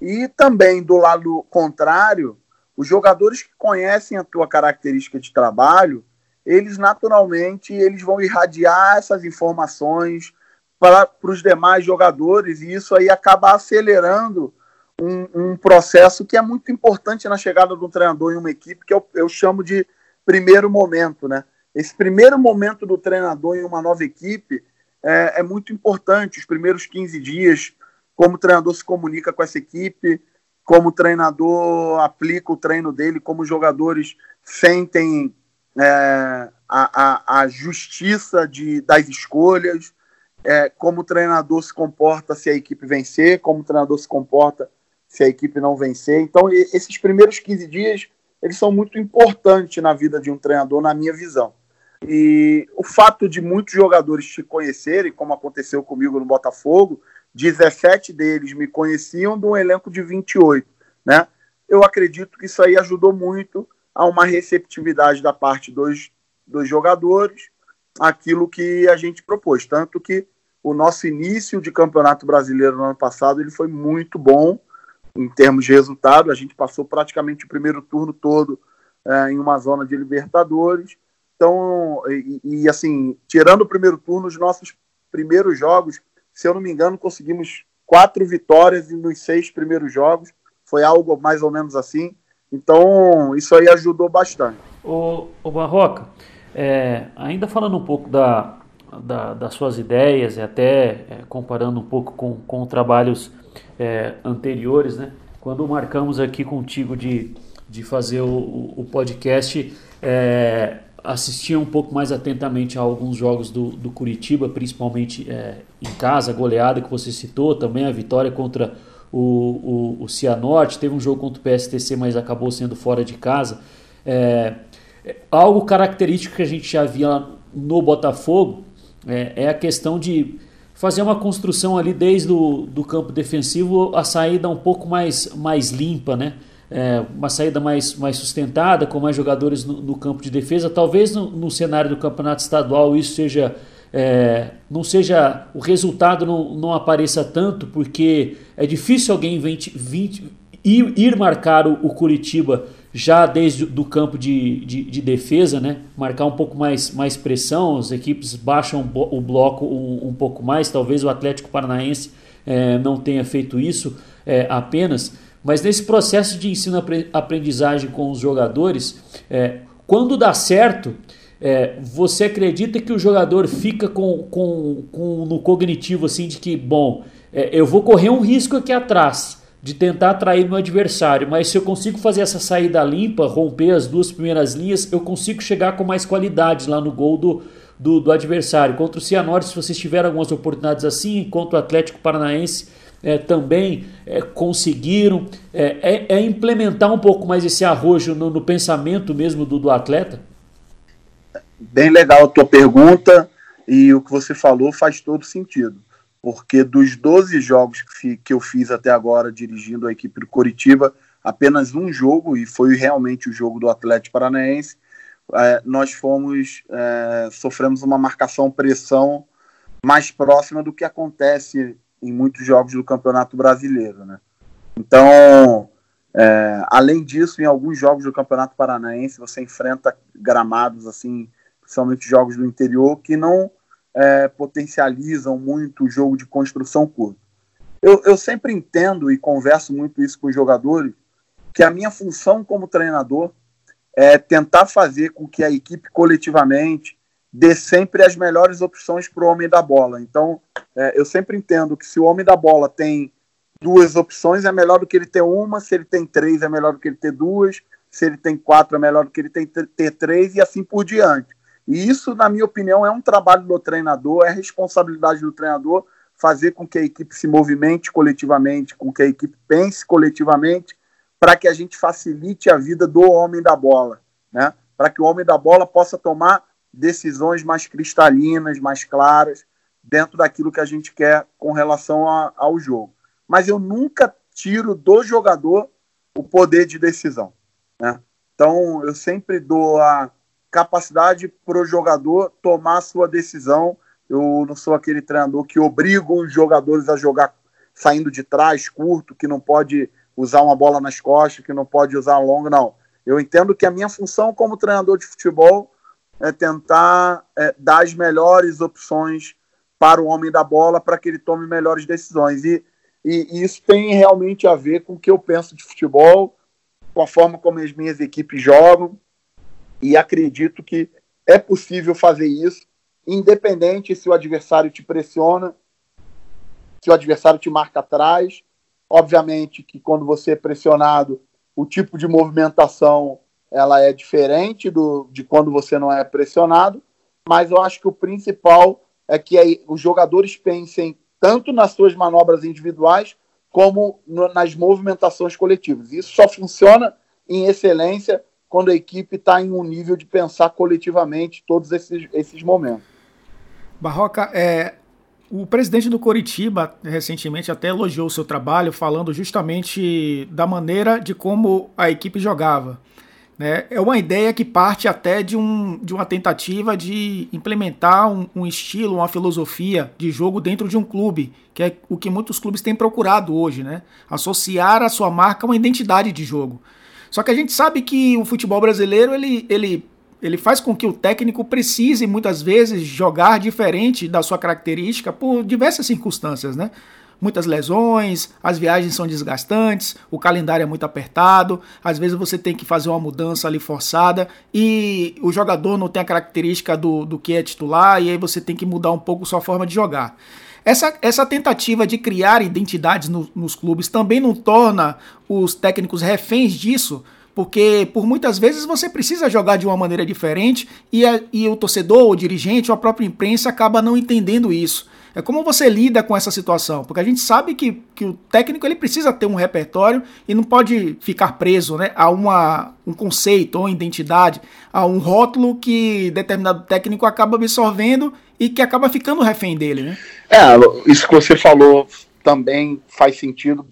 E também do lado contrário, os jogadores que conhecem a tua característica de trabalho, eles naturalmente eles vão irradiar essas informações para os demais jogadores e isso aí acaba acelerando um, um, processo que é muito importante na chegada do treinador em uma equipe, que eu, eu chamo de primeiro momento, né? Esse primeiro momento do treinador em uma nova equipe é, é muito importante, os primeiros 15 dias, como o treinador se comunica com essa equipe, como o treinador aplica o treino dele, como os jogadores sentem é, a, a, a, justiça de, das escolhas, é, como o treinador se comporta se a equipe vencer, como o treinador se comporta se a equipe não vencer. Então, esses primeiros 15 dias, eles são muito importantes na vida de um treinador, na minha visão. E o fato de muitos jogadores te conhecerem, como aconteceu comigo no Botafogo, 17 deles me conheciam de um elenco de 28, né? Eu acredito que isso aí ajudou muito a uma receptividade da parte dos, dos jogadores, aquilo que a gente propôs. Tanto que o nosso início de campeonato brasileiro no ano passado ele foi muito bom em termos de resultado. A gente passou praticamente o primeiro turno todo é, em uma zona de Libertadores. Então, e, e assim, tirando o primeiro turno, os nossos primeiros jogos se eu não me engano, conseguimos quatro vitórias nos seis primeiros jogos. Foi algo mais ou menos assim. Então, isso aí ajudou bastante. O, o Barroca, é, ainda falando um pouco da, da, das suas ideias e até é, comparando um pouco com, com trabalhos é, anteriores, né? Quando marcamos aqui contigo de, de fazer o, o podcast, é, assistia um pouco mais atentamente a alguns jogos do, do Curitiba, principalmente é, em casa, a goleada que você citou, também a vitória contra o, o, o Cianorte, teve um jogo contra o PSTC, mas acabou sendo fora de casa. É, algo característico que a gente já via no Botafogo é, é, a questão de fazer uma construção ali desde o do campo defensivo, a saída um pouco mais, mais limpa, né? é, uma saída mais, mais sustentada, com mais jogadores no, no campo de defesa. Talvez no, no, cenário do campeonato estadual isso seja. É, não seja o resultado não, não apareça tanto, porque é difícil alguém 20, 20, ir, ir marcar o, o Curitiba já desde do campo de, de, de, defesa, né? marcar um pouco mais, mais pressão, as equipes baixam o bloco um, um pouco mais, talvez o Atlético Paranaense é, não tenha feito isso é, apenas, mas nesse processo de ensino-aprendizagem com os jogadores, é, quando dá certo, é, você acredita que o jogador fica com, com, com no cognitivo assim de que, bom, é, eu vou correr um risco aqui atrás de tentar atrair meu adversário, mas se eu consigo fazer essa saída limpa, romper as duas primeiras linhas, eu consigo chegar com mais qualidade lá no gol do, do, do adversário. Contra o Cianorte, se vocês tiveram algumas oportunidades assim, contra o Atlético Paranaense, é, também é, conseguiram é, é, é, implementar um pouco mais esse arrojo no, no pensamento mesmo do, do, atleta? Bem legal a tua pergunta e o que você falou faz todo sentido. Porque dos 12 jogos que, que eu fiz até agora dirigindo a equipe do Coritiba, apenas um jogo, e foi realmente o jogo do Atlético Paranaense, é, nós fomos, é, sofremos uma marcação pressão mais próxima do que acontece em muitos jogos do Campeonato Brasileiro, né? Então, é, além disso, em alguns jogos do Campeonato Paranaense, você enfrenta gramados, assim, principalmente jogos do interior, que não é, potencializam muito o jogo de construção curta. Eu, eu sempre entendo e converso muito isso com os jogadores, que a minha função como treinador é tentar fazer com que a equipe coletivamente dê sempre as melhores opções para o homem da bola. Então, é, eu sempre entendo que se o homem da bola tem duas opções, é melhor do que ele ter uma, se ele tem três, é melhor do que ele ter duas, se ele tem quatro, é melhor do que ele ter, três, e assim por diante. E isso, na minha opinião, é um trabalho do treinador, é responsabilidade do treinador fazer com que a equipe se movimente coletivamente, com que a equipe pense coletivamente, para que a gente facilite a vida do homem da bola, né? para que o homem da bola possa tomar decisões mais cristalinas, mais claras, dentro daquilo que a gente quer com relação a, ao jogo. Mas eu nunca tiro do jogador o poder de decisão. Né? Então, eu sempre dou a, capacidade para o jogador tomar sua decisão. Eu não sou aquele treinador que obriga os jogadores a jogar saindo de trás, curto, que não pode usar uma bola nas costas, que não pode usar longa, não. Eu entendo que a minha função como treinador de futebol é tentar é, dar as melhores opções para o homem da bola para que ele tome melhores decisões. E, e, e, isso tem realmente a ver com o que eu penso de futebol, com a forma como as minhas equipes jogam, e acredito que é possível fazer isso, independente se o adversário te pressiona, se o adversário te marca atrás. Obviamente que quando você é pressionado, o tipo de movimentação ela é diferente do, de quando você não é pressionado, mas eu acho que o principal é que aí, os jogadores pensem tanto nas suas manobras individuais como no, nas movimentações coletivas. Isso só funciona em excelência quando a equipe está em um nível de pensar coletivamente todos esses, esses momentos. Barroca, é, o presidente do Coritiba recentemente até elogiou o seu trabalho, falando justamente da maneira de como a equipe jogava. Né? É uma ideia que parte até de, um, de uma tentativa de implementar um, um, estilo, uma filosofia de jogo dentro de um clube, que é o que muitos clubes têm procurado hoje, né? associar a sua marca a uma identidade de jogo. Só que a gente sabe que o futebol brasileiro ele, ele, ele faz com que o técnico precise muitas vezes jogar diferente da sua característica por diversas circunstâncias, né? muitas lesões, as viagens são desgastantes, o calendário é muito apertado, às vezes você tem que fazer uma mudança ali forçada e o jogador não tem a característica do, do que é titular e aí você tem que mudar um pouco sua forma de jogar. Essa, essa tentativa de criar identidades no, nos clubes também não torna os técnicos reféns disso, porque por muitas vezes você precisa jogar de uma maneira diferente e, a, e o torcedor, o dirigente ou a própria imprensa acaba não entendendo isso. É como você lida com essa situação, porque a gente sabe que, que o técnico ele precisa ter um repertório e não pode ficar preso né, a uma, um conceito ou identidade, a um rótulo que determinado técnico acaba absorvendo e que acaba ficando refém dele. Né? É, isso que você falou também faz sentido,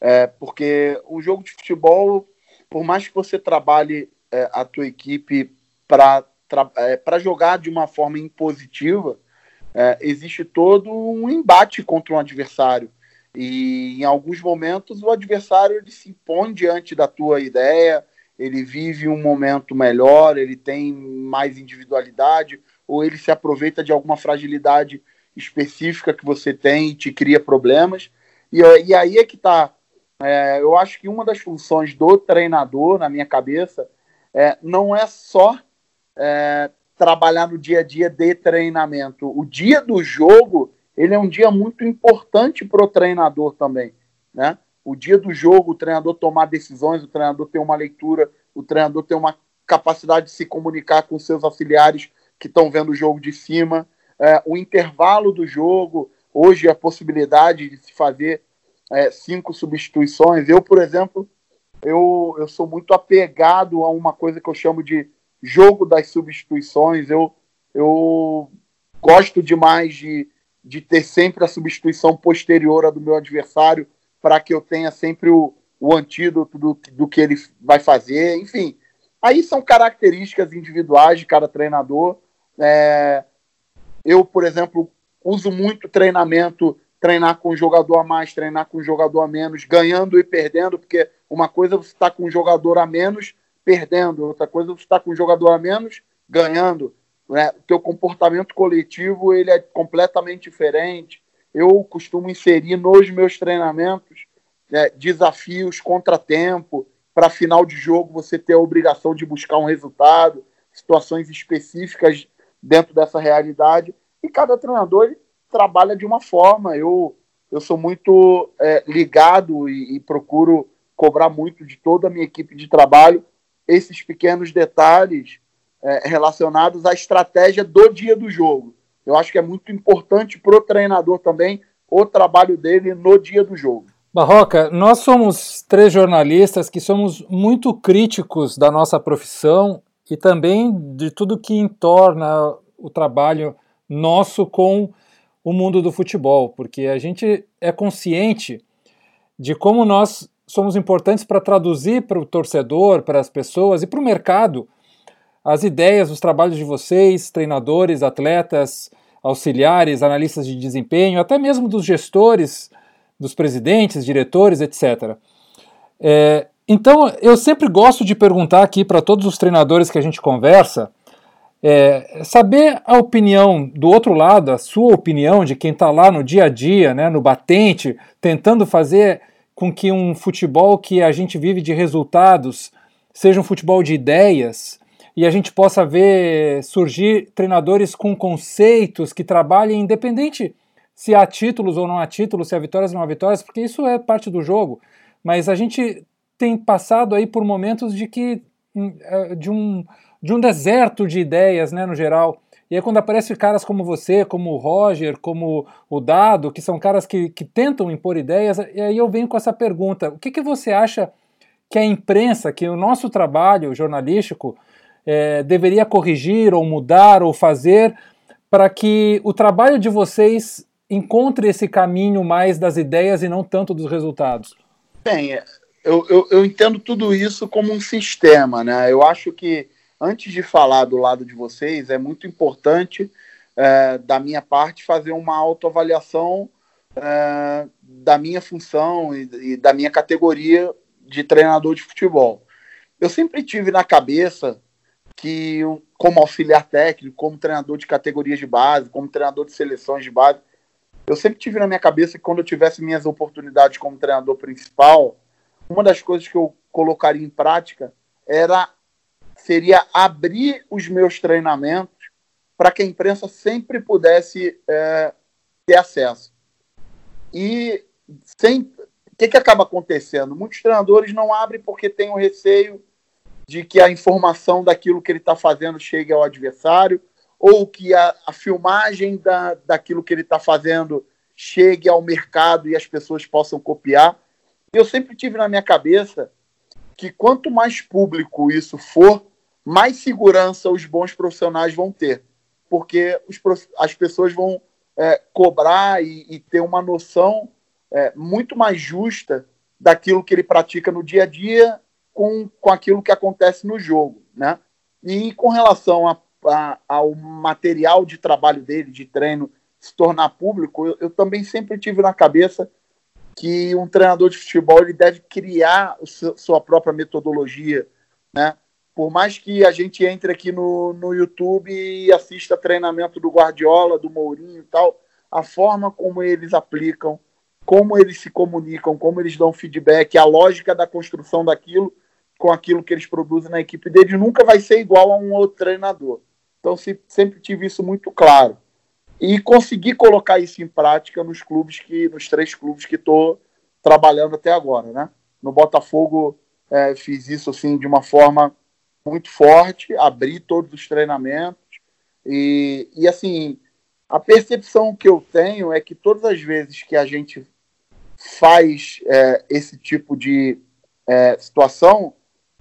é, porque o jogo de futebol, por mais que você trabalhe é, a tua equipe para é, jogar de uma forma impositiva, é, existe todo um embate contra um adversário. E em alguns momentos o adversário ele se impõe diante da tua ideia, ele vive um momento melhor, ele tem mais individualidade, ou ele se aproveita de alguma fragilidade específica que você tem e te cria problemas. E, e aí é que está. É, eu acho que uma das funções do treinador, na minha cabeça, é, não é só é, trabalhar no dia a dia de treinamento. O dia do jogo, ele é um dia muito importante para o treinador também, né? O dia do jogo, o treinador tomar decisões, o treinador ter uma leitura, o treinador ter uma capacidade de se comunicar com seus auxiliares que estão vendo o jogo de cima, é, o intervalo do jogo, hoje a possibilidade de se fazer é, cinco substituições. Eu, por exemplo, eu, eu sou muito apegado a uma coisa que eu chamo de jogo das substituições. Eu, eu gosto demais de, de ter sempre a substituição posterior à do meu adversário para que eu tenha sempre o, o antídoto do, do que ele vai fazer. Enfim, aí são características individuais de cada treinador. É, eu, por exemplo, uso muito treinamento, treinar com um jogador a mais, treinar com um jogador a menos, ganhando e perdendo, porque uma coisa é você está com um jogador a menos perdendo, outra coisa é você está com um jogador a menos ganhando. Né? O teu comportamento coletivo ele é completamente diferente. Eu costumo inserir nos meus treinamentos né, desafios, contratempo, para final de jogo você ter a obrigação de buscar um resultado, situações específicas dentro dessa realidade. E cada treinador ele trabalha de uma forma. Eu, eu sou muito é, ligado e, e procuro cobrar muito de toda a minha equipe de trabalho esses pequenos detalhes é, relacionados à estratégia do dia do jogo. Eu acho que é muito importante para o treinador também o trabalho dele no dia do jogo. Barroca, nós somos três jornalistas que somos muito críticos da nossa profissão e também de tudo que entorna o trabalho nosso com o mundo do futebol, porque a gente é consciente de como nós somos importantes para traduzir para o torcedor, para as pessoas e para o mercado as ideias, os trabalhos de vocês, treinadores, atletas, auxiliares, analistas de desempenho, até mesmo dos gestores, dos presidentes, diretores, etc. É, então, eu sempre gosto de perguntar aqui para todos os treinadores que a gente conversa, é, saber a opinião do outro lado, a sua opinião de quem está lá no dia a dia, né, no batente, tentando fazer com que um futebol que a gente vive de resultados seja um futebol de ideias e a gente possa ver surgir treinadores com conceitos que trabalhem independente se há títulos ou não há títulos, se há vitórias ou não há vitórias, porque isso é parte do jogo. Mas a gente tem passado aí por momentos de que hum, é, de um, de um deserto de ideias, né, no geral. E aí quando aparecem caras como você, como o Roger, como o Dado, que são caras que, que tentam impor ideias, e aí eu venho com essa pergunta: o que, que você acha que a imprensa, que o nosso trabalho jornalístico é, deveria corrigir ou mudar ou fazer para que o trabalho de vocês encontre esse caminho mais das ideias e não tanto dos resultados? Bem, eu, eu, eu entendo tudo isso como um sistema, né? Eu acho que antes de falar do lado de vocês, é muito importante é, da minha parte fazer uma autoavaliação é, da minha função e, e, da minha categoria de treinador de futebol. Eu sempre tive na cabeça que, como auxiliar técnico, como treinador de categorias de base, como treinador de seleções de base, eu sempre tive na minha cabeça que quando eu tivesse minhas oportunidades como treinador principal, uma das coisas que eu colocaria em prática era seria abrir os meus treinamentos para que a imprensa sempre pudesse é, ter acesso. E sem, o que, que acaba acontecendo? Muitos treinadores não abrem porque têm o receio de que a informação daquilo que ele está fazendo chegue ao adversário, ou que a, a filmagem da, daquilo que ele está fazendo chegue ao mercado e as pessoas possam copiar. Eu sempre tive na minha cabeça que quanto mais público isso for, mais segurança os bons profissionais vão ter, porque os, as pessoas vão é, cobrar e, e, ter uma noção é, muito mais justa daquilo que ele pratica no dia a dia com, com aquilo que acontece no jogo, né? E com relação a, a, ao material de trabalho dele, de treino, se tornar público, eu, eu, também sempre tive na cabeça que um treinador de futebol ele deve criar seu, sua própria metodologia, né? Por mais que a gente entre aqui no, no YouTube e assista treinamento do Guardiola, do Mourinho e tal, a forma como eles aplicam, como eles se comunicam, como eles dão feedback, a lógica da construção daquilo, com aquilo que eles produzem na equipe deles nunca vai ser igual a um outro treinador. Então se, sempre tive isso muito claro e consegui colocar isso em prática nos clubes que, nos três clubes que estou trabalhando até agora, né? No Botafogo é, fiz isso assim de uma forma muito forte, abri todos os treinamentos e, e assim a percepção que eu tenho é que todas as vezes que a gente faz é, esse tipo de é, situação,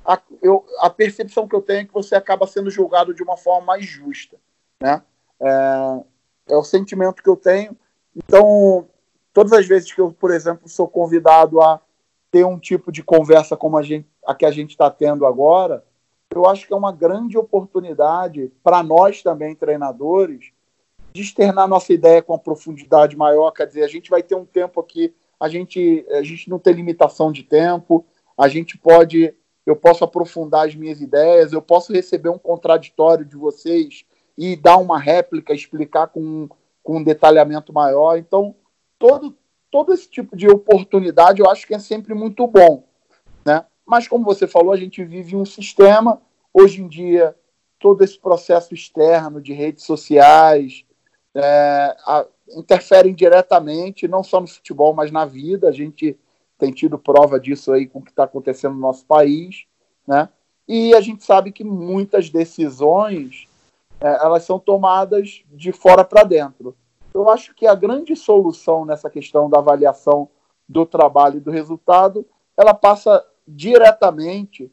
a, eu, a percepção que eu tenho é que você acaba sendo julgado de uma forma mais justa, né? É, é o sentimento que eu tenho. Então, todas as vezes que eu, por exemplo, sou convidado a ter um tipo de conversa como a, gente, a que a gente está tendo agora, eu acho que é uma grande oportunidade para nós também, treinadores, de externar nossa ideia com uma profundidade maior. Quer dizer, a gente vai ter um tempo aqui, a gente, a gente não tem limitação de tempo, a gente pode eu posso aprofundar as minhas ideias, eu posso receber um contraditório de vocês e dar uma réplica, explicar com, com um detalhamento maior. Então, todo, todo esse tipo de oportunidade eu acho que é sempre muito bom. Né? Mas, como você falou, a gente vive um sistema, hoje em dia, todo esse processo externo de redes sociais é, a, interferem diretamente, não só no futebol, mas na vida. A gente tem tido prova disso aí com o que está acontecendo no nosso país, né? E a gente sabe que muitas decisões é, elas são tomadas de fora para dentro. Eu acho que a grande solução nessa questão da avaliação do trabalho e do resultado, ela passa diretamente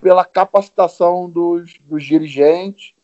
pela capacitação dos, dos dirigentes,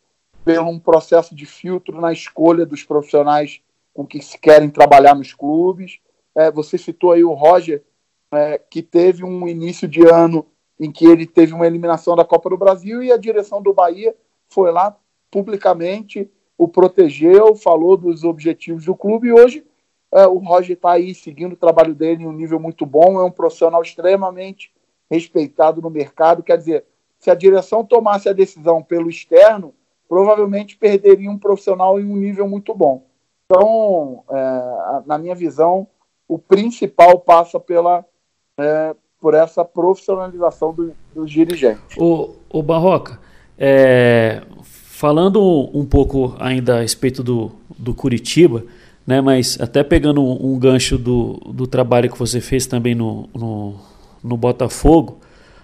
pelo um processo de filtro na escolha dos profissionais com que se querem trabalhar nos clubes. É, você citou aí o Roger, é, que teve um início de ano em que ele teve uma eliminação da Copa do Brasil e a direção do Bahia foi lá publicamente, o protegeu, falou dos objetivos do clube e hoje é, o Roger está aí seguindo o trabalho dele em um nível muito bom, é um profissional extremamente respeitado no mercado. Quer dizer, se a direção tomasse a decisão pelo externo, provavelmente perderia um profissional em um nível muito bom. Então, é, na minha visão, o principal passa pela, é, por essa profissionalização do, dos dirigentes. O, o Barroca, é, falando um pouco ainda a respeito do, do Curitiba, né, mas até pegando um, gancho do, do trabalho que você fez também no, no, no Botafogo,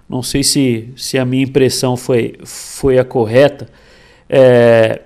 não sei se, se a minha impressão foi, foi a correta, é,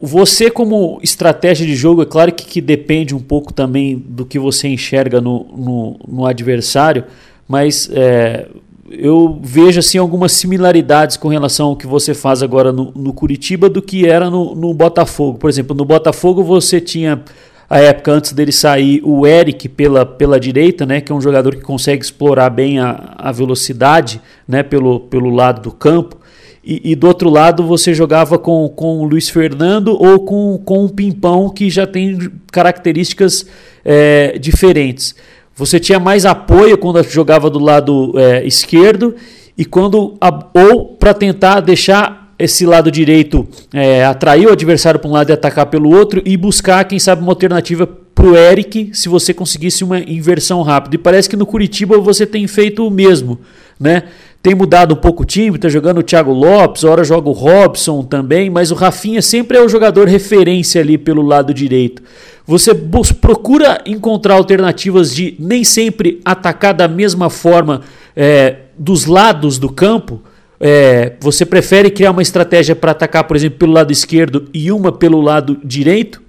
você, como estratégia de jogo, é claro que, que, depende um pouco também do que você enxerga no, no, no adversário, mas é, eu vejo assim, algumas similaridades com relação ao que você faz agora no, no Curitiba do que era no, no Botafogo. Por exemplo, no Botafogo você tinha a época antes dele sair o Eric pela, pela direita, né, que é um jogador que consegue explorar bem a, a velocidade né, pelo, pelo lado do campo. E, e, do outro lado você jogava com, com o Luiz Fernando ou com, com o Pimpão, que já tem características é, diferentes. Você tinha mais apoio quando jogava do lado é, esquerdo e quando ou para tentar deixar esse lado direito é, atrair o adversário para um lado e atacar pelo outro e buscar, quem sabe, uma alternativa para o Eric se você conseguisse uma inversão rápida. E parece que no Curitiba você tem feito o mesmo, né? Tem mudado um pouco o time, tá jogando o Thiago Lopes, hora joga o Robson também, mas o Rafinha sempre é o jogador referência ali pelo lado direito. Você procura encontrar alternativas de nem sempre atacar da mesma forma é, dos lados do campo. É, você prefere criar uma estratégia para atacar, por exemplo, pelo lado esquerdo e uma pelo lado direito?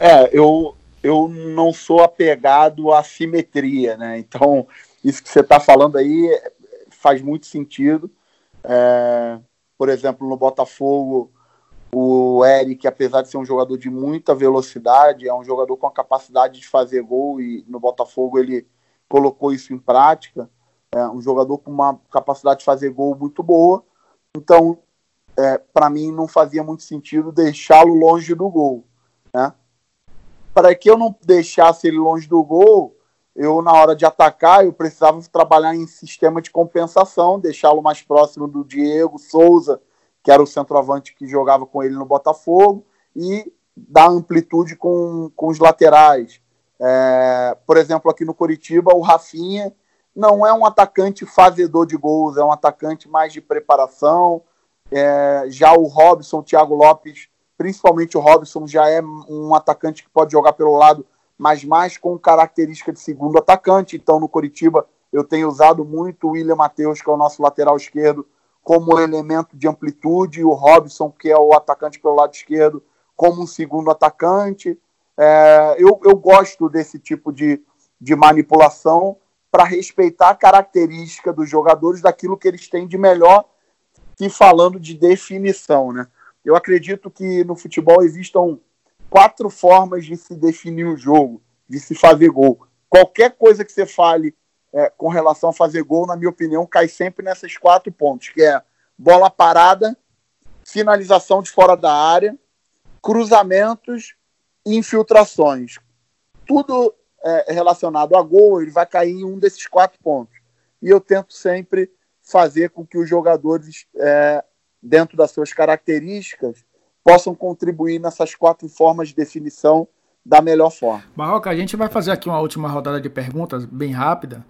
É, eu, eu não sou apegado à simetria, né? Então, isso que você está falando aí faz muito sentido. É, por exemplo, no Botafogo, o Eric, apesar de ser um jogador de muita velocidade, é um jogador com a capacidade de fazer gol e no Botafogo ele colocou isso em prática. É um jogador com uma capacidade de fazer gol muito boa. Então, é, para mim, não fazia muito sentido deixá-lo longe do gol. Né? Para que eu não deixasse ele longe do gol, eu, na hora de atacar, eu precisava trabalhar em sistema de compensação, deixá-lo mais próximo do Diego Souza, que era o centroavante que jogava com ele no Botafogo, e dar amplitude com, com os laterais. É, por exemplo, aqui no Curitiba, o Rafinha não é um atacante fazedor de gols, é um atacante mais de preparação. É, já o Robson, o Thiago Lopes, principalmente o Robson, já é um atacante que pode jogar pelo lado mas mais com característica de segundo atacante. Então, no Coritiba, eu tenho usado muito o William Matheus, que é o nosso lateral esquerdo, como elemento de amplitude, e o Robson, que é o atacante pelo lado esquerdo, como um segundo atacante. É, eu, eu gosto desse tipo de, de manipulação para respeitar a característica dos jogadores daquilo que eles têm de melhor, que falando de definição. Né? Eu acredito que no futebol existam quatro formas de se definir um jogo, de se fazer gol. Qualquer coisa que você fale é, com relação a fazer gol, na minha opinião, cai sempre nesses quatro pontos, que é bola parada, finalização de fora da área, cruzamentos e infiltrações. Tudo é, relacionado a gol, ele vai cair em um desses quatro pontos. E eu tento sempre fazer com que os jogadores, é, dentro das suas características, possam contribuir nessas quatro formas de definição da melhor forma. Barroca, a gente vai fazer aqui uma última rodada de perguntas bem rápida.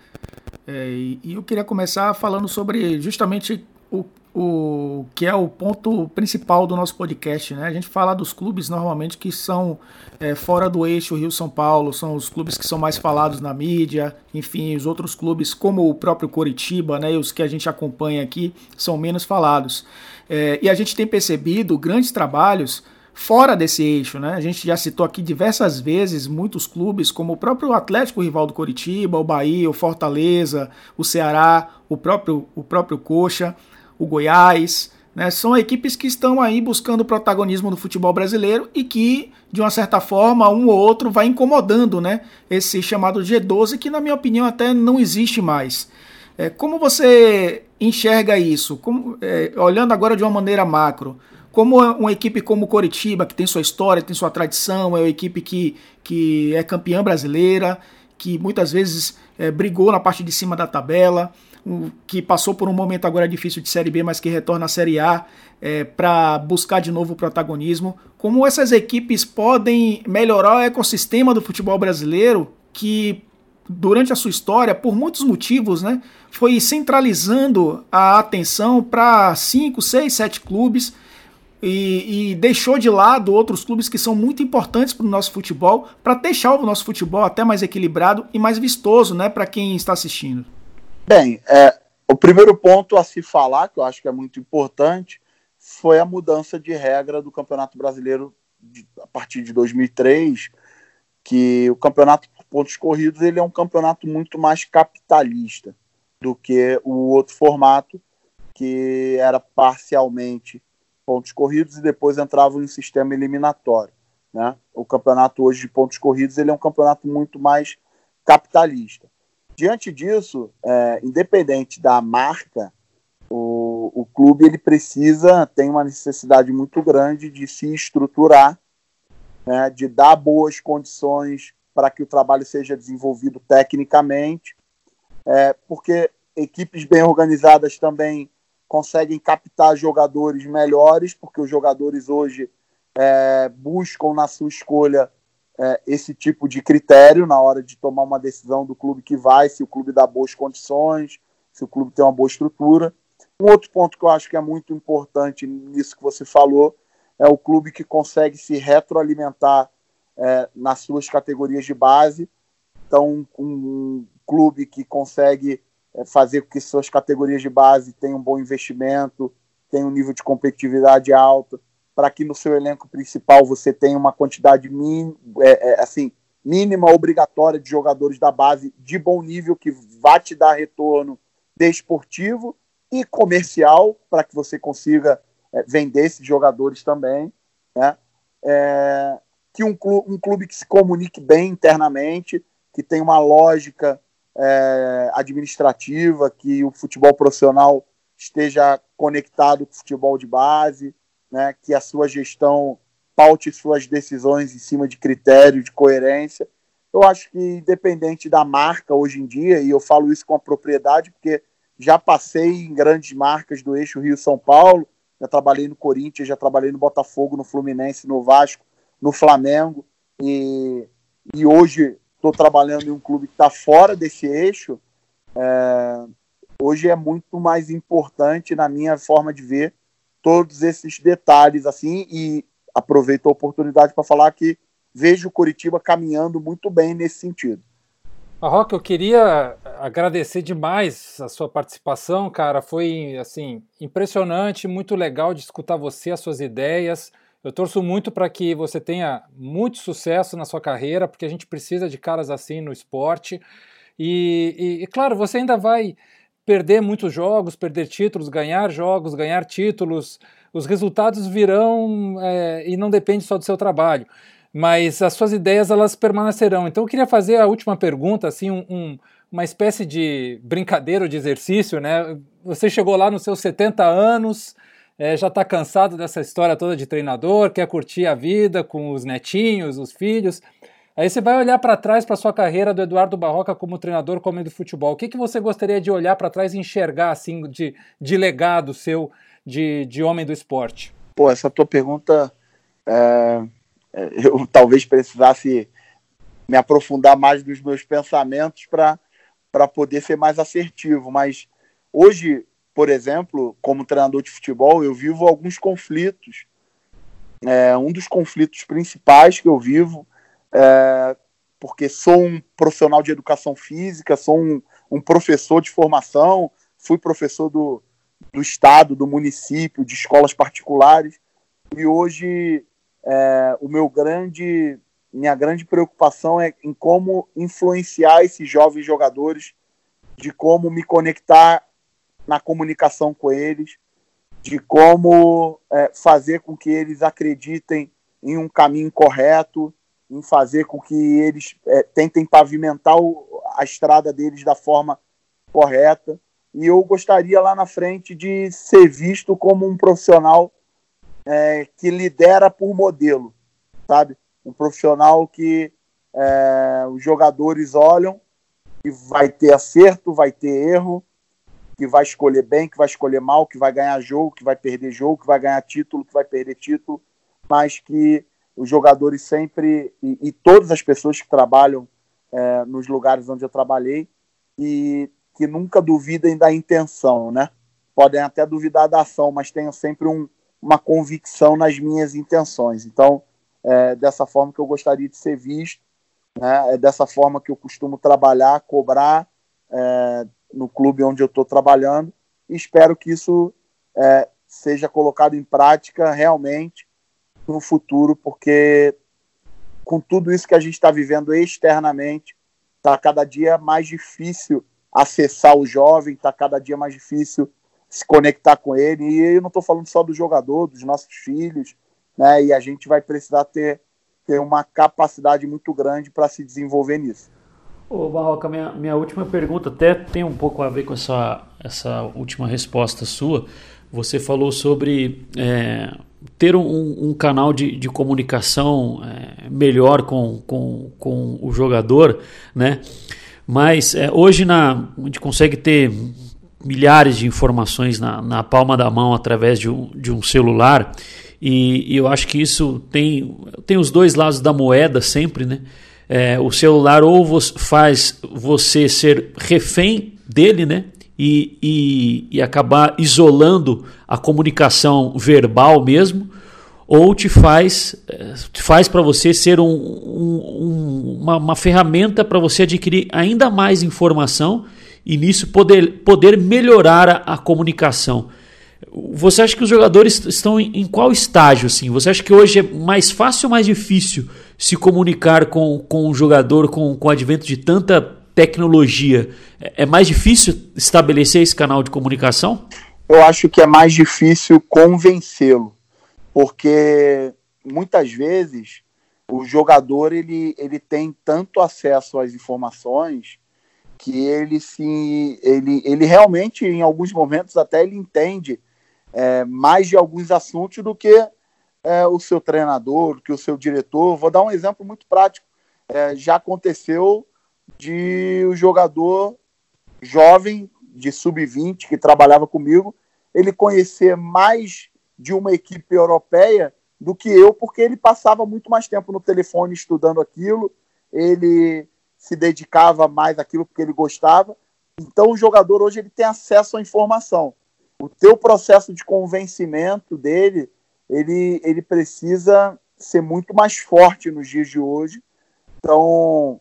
É, e, eu queria começar falando sobre justamente o, o que é o ponto principal do nosso podcast, né? A gente fala dos clubes normalmente que são é, fora do eixo Rio-São Paulo, são os clubes que são mais falados na mídia, enfim, os outros clubes como o próprio Coritiba, né? E os que a gente acompanha aqui são menos falados. É, e a gente tem percebido grandes trabalhos fora desse eixo, né? A gente já citou aqui diversas vezes muitos clubes, como o próprio Atlético rival do Coritiba, o Bahia, o Fortaleza, o Ceará, o próprio, o próprio Coxa o Goiás, né? São equipes que estão aí buscando protagonismo no futebol brasileiro e que, de uma certa forma, um ou outro vai incomodando, né? Esse chamado G12, que na minha opinião até não existe mais. É, como você enxerga isso? Como, é, olhando agora de uma maneira macro, como uma equipe como Coritiba, que tem sua história, tem sua tradição, é uma equipe que, que é campeã brasileira, que muitas vezes é, brigou na parte de cima da tabela, um, que passou por um momento agora difícil de Série B, mas que retorna à Série A é, para buscar de novo o protagonismo. Como essas equipes podem melhorar o ecossistema do futebol brasileiro, que durante a sua história, por muitos motivos, né, foi centralizando a atenção para cinco, seis, sete clubes e, e, deixou de lado outros clubes que são muito importantes para o nosso futebol, para deixar o nosso futebol até mais equilibrado e mais vistoso né, para quem está assistindo. Bem, é, o primeiro ponto a se falar, que eu acho que é muito importante, foi a mudança de regra do Campeonato Brasileiro de, a partir de 2003, que o campeonato por pontos corridos ele é um campeonato muito mais capitalista do que o outro formato, que era parcialmente pontos corridos e depois entrava em sistema eliminatório. Né? O campeonato hoje de pontos corridos ele é um campeonato muito mais capitalista. Diante disso, é, independente da marca, o, o clube ele precisa, tem uma necessidade muito grande de se estruturar, né, de dar boas condições para que o trabalho seja desenvolvido tecnicamente, é, porque equipes bem organizadas também conseguem captar jogadores melhores, porque os jogadores hoje é, buscam na sua escolha é, esse tipo de critério na hora de tomar uma decisão do clube que vai, se o clube dá boas condições, se o clube tem uma boa estrutura. Um outro ponto que eu acho que é muito importante nisso que você falou é o clube que consegue se retroalimentar é, nas suas categorias de base. Então, um clube que consegue fazer com que suas categorias de base tenham um bom investimento, tenham um nível de competitividade alto, para que no seu elenco principal você tenha uma quantidade min, é, é, assim, mínima obrigatória de jogadores da base de bom nível que vá te dar retorno desportivo e comercial para que você consiga é, vender esses jogadores também, né? É, que um um clube que se comunique bem internamente, que tenha uma lógica é, administrativa, que o futebol profissional esteja conectado com o futebol de base, né, que a sua gestão paute suas decisões em cima de critério de coerência. Eu acho que, independente da marca hoje em dia, e eu falo isso com a propriedade, porque já passei em grandes marcas do eixo Rio-São Paulo, já trabalhei no Corinthians, já trabalhei no Botafogo, no Fluminense, no Vasco, no Flamengo, e, e hoje estou trabalhando em um clube que está fora desse eixo, é, hoje é muito mais importante, na minha forma de ver, todos esses detalhes assim e aproveito a oportunidade para falar que vejo o Curitiba caminhando muito bem nesse sentido. Roca, eu queria agradecer demais a sua participação, cara. Foi assim impressionante, muito legal de escutar você, as suas ideias. Eu torço muito para que você tenha muito sucesso na sua carreira, porque a gente precisa de caras assim no esporte. E, e, e, claro, você ainda vai perder muitos jogos, perder títulos, ganhar jogos, ganhar títulos. Os resultados virão é, e não depende só do seu trabalho, mas as suas ideias elas permanecerão. Então eu queria fazer a última pergunta, assim, um, um, uma espécie de brincadeira de exercício, né? Você chegou lá nos seus 70 anos, é, já está cansado dessa história toda de treinador, quer curtir a vida com os netinhos, os filhos. Aí você vai olhar para trás para sua carreira do Eduardo Barroca como treinador, como do futebol. O que, que você gostaria de olhar para trás e enxergar assim de, de legado seu de, de homem do esporte? Pô, essa tua pergunta é, é eu talvez precisasse me aprofundar mais nos meus pensamentos para poder ser mais assertivo. Mas hoje por exemplo, como treinador de futebol, eu vivo alguns conflitos. É, um dos conflitos principais que eu vivo, é, porque sou um profissional de educação física, sou um, um professor de formação, fui professor do, do estado, do município, de escolas particulares, e hoje é, o meu grande, minha grande preocupação é em como influenciar esses jovens jogadores, de como me conectar na comunicação com eles, de como é, fazer com que eles acreditem em um caminho correto, em fazer com que eles é, tentem pavimentar o, a estrada deles da forma correta. e eu gostaria lá na frente de ser visto como um profissional é, que lidera por modelo, sabe? Um profissional que é, os jogadores olham que vai ter acerto, vai ter erro, que vai escolher bem, que vai escolher mal, que vai ganhar jogo, que vai perder jogo, que vai ganhar título, que vai perder título, mas que os jogadores sempre e, e todas as pessoas que trabalham é, nos lugares onde eu trabalhei e que nunca duvidem da intenção, né? Podem até duvidar da ação, mas tenham sempre um, uma convicção nas minhas intenções. Então, é dessa forma que eu gostaria de ser visto, né? é dessa forma que eu costumo trabalhar, cobrar é, no clube onde eu estou trabalhando, espero que isso é, seja colocado em prática realmente no futuro, porque com tudo isso que a gente está vivendo externamente, está cada dia mais difícil acessar o jovem, está cada dia mais difícil se conectar com ele. E eu não estou falando só do jogador, dos nossos filhos, né? E a gente vai precisar ter, ter uma capacidade muito grande para se desenvolver nisso. Ô Barroca, minha, minha última pergunta até tem um pouco a ver com essa, essa última resposta sua. Você falou sobre é, ter um, um, canal de, de comunicação é, melhor com, com, com o jogador, né? Mas é, hoje na, a gente consegue ter milhares de informações na, na palma da mão através de um, de um celular e, e eu acho que isso tem, tem os dois lados da moeda sempre, né? É, o celular ou faz você ser refém dele, né? E, e, e, acabar isolando a comunicação verbal mesmo, ou te faz, é, faz para você ser um, um, uma, uma ferramenta para você adquirir ainda mais informação e nisso poder, poder melhorar a, a comunicação. Você acha que os jogadores estão em, em, qual estágio? Assim? Você acha que hoje é mais fácil ou mais difícil se comunicar com, com o jogador com, com o advento de tanta tecnologia? É, é mais difícil estabelecer esse canal de comunicação? Eu acho que é mais difícil convencê-lo, porque muitas vezes o jogador ele, ele tem tanto acesso às informações que ele se ele, ele realmente em alguns momentos até ele entende é, mais de alguns assuntos do que é, o seu treinador, do que o seu diretor. Vou dar um exemplo muito prático. É, já aconteceu de o um jogador jovem de sub-20 que trabalhava comigo, ele conhecer mais de uma equipe europeia do que eu, porque ele passava muito mais tempo no telefone estudando aquilo, ele se dedicava mais àquilo porque ele gostava. Então o jogador hoje ele tem acesso à informação. O teu processo de convencimento dele, ele, ele precisa ser muito mais forte nos dias de hoje. Então,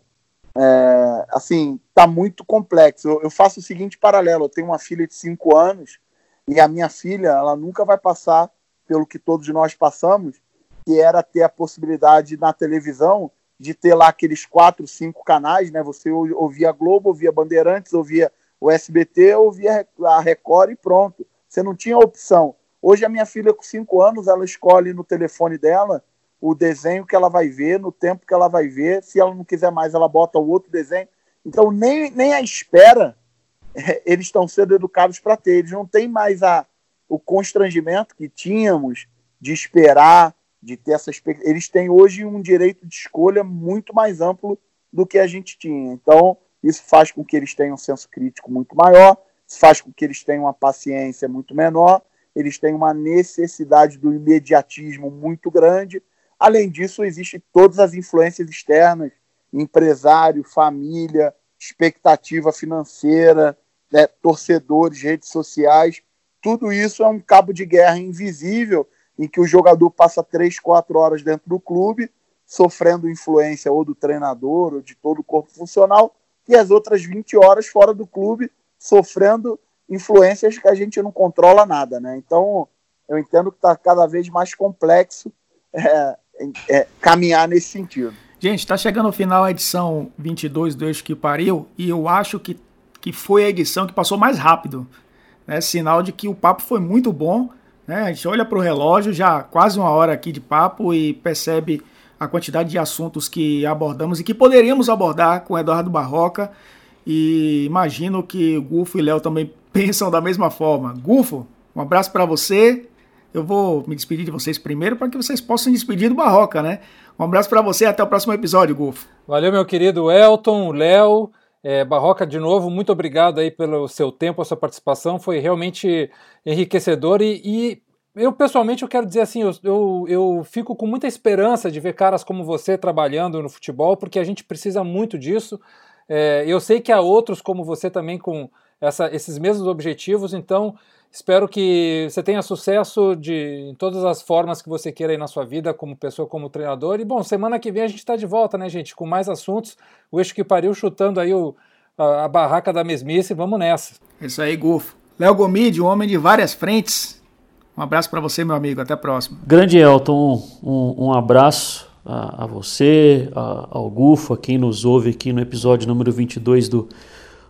é, assim, tá muito complexo. Eu, eu, faço o seguinte paralelo: eu tenho uma filha de 5 anos e a minha filha, ela nunca vai passar pelo que todos nós passamos, que era ter a possibilidade na televisão de ter lá aqueles quatro, cinco canais, né? Você ouvia Globo, ouvia Bandeirantes, ouvia o SBT, ouvia a Record e pronto. Você não tinha opção. Hoje a minha filha com cinco anos, ela escolhe no telefone dela o desenho que ela vai ver, no tempo que ela vai ver. Se ela não quiser mais, ela bota o outro desenho. Então nem, nem a espera eles estão sendo educados para ter. Eles não têm mais a, o constrangimento que tínhamos de esperar, de ter essa expectativa. Eles têm hoje um direito de escolha muito mais amplo do que a gente tinha. Então, isso faz com que eles tenham um senso crítico muito maior, isso faz com que eles tenham uma paciência muito menor, eles têm uma necessidade do imediatismo muito grande. Além disso, existem todas as influências externas, empresário, família, expectativa financeira, né, torcedores, redes sociais. Tudo isso é um cabo de guerra invisível em que o jogador passa três, quatro horas dentro do clube, sofrendo influência ou do treinador ou de todo o corpo funcional, e as outras 20 horas fora do clube, sofrendo influências que a gente não controla nada, né? Então, eu entendo que está cada vez mais complexo é, é, caminhar nesse sentido. Gente, está chegando ao final a edição 22 do Eixo que Pariu, e eu acho que, que foi a edição que passou mais rápido. Né? Sinal de que o papo foi muito bom né? A gente olha para o relógio, já quase uma hora aqui de papo e percebe a quantidade de assuntos que abordamos e que poderíamos abordar com Eduardo Barroca. E imagino que o Gufo e Léo também pensam da mesma forma. Gufo, um abraço para você. Eu vou me despedir de vocês primeiro para que vocês possam despedir do Barroca, né? Um abraço para você até o próximo episódio, Gufo. Valeu, meu querido Elton, Léo. É, Barroca, de novo, muito obrigado aí pelo seu tempo, a sua participação. Foi realmente enriquecedor e, e eu pessoalmente eu quero dizer assim, eu, eu, eu, fico com muita esperança de ver caras como você trabalhando no futebol, porque a gente precisa muito disso. É, eu sei que há outros como você também com essa, esses mesmos objetivos, então espero que você tenha sucesso de, em todas as formas que você queira aí na sua vida, como pessoa, como treinador. E bom, semana que vem a gente está de volta, né, gente, com mais assuntos. O eixo que pariu chutando aí o, a, a barraca da mesmice, vamos nessa. Isso aí, Gufo. Léo Gomide, um homem de várias frentes. Um abraço para você, meu amigo. Até a próxima. Grande Elton, um, um abraço a, a você, a, ao Gufo, a quem nos ouve aqui no episódio número 22 do,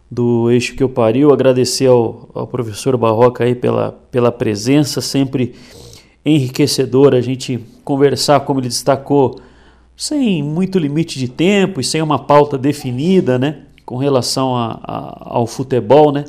do Eixo que eu pariu. Agradecer ao, ao professor Barroca aí pela, pela presença, sempre enriquecedor a gente conversar, como ele destacou, sem muito limite de tempo e sem uma pauta definida, né, com relação a, a, ao futebol, né,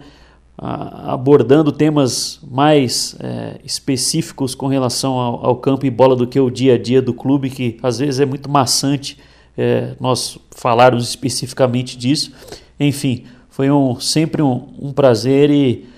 abordando temas mais é, específicos com relação ao, ao, campo e bola do que o dia a dia do clube, que às vezes é muito maçante é, nós falarmos especificamente disso. Enfim, foi um, sempre um, um prazer e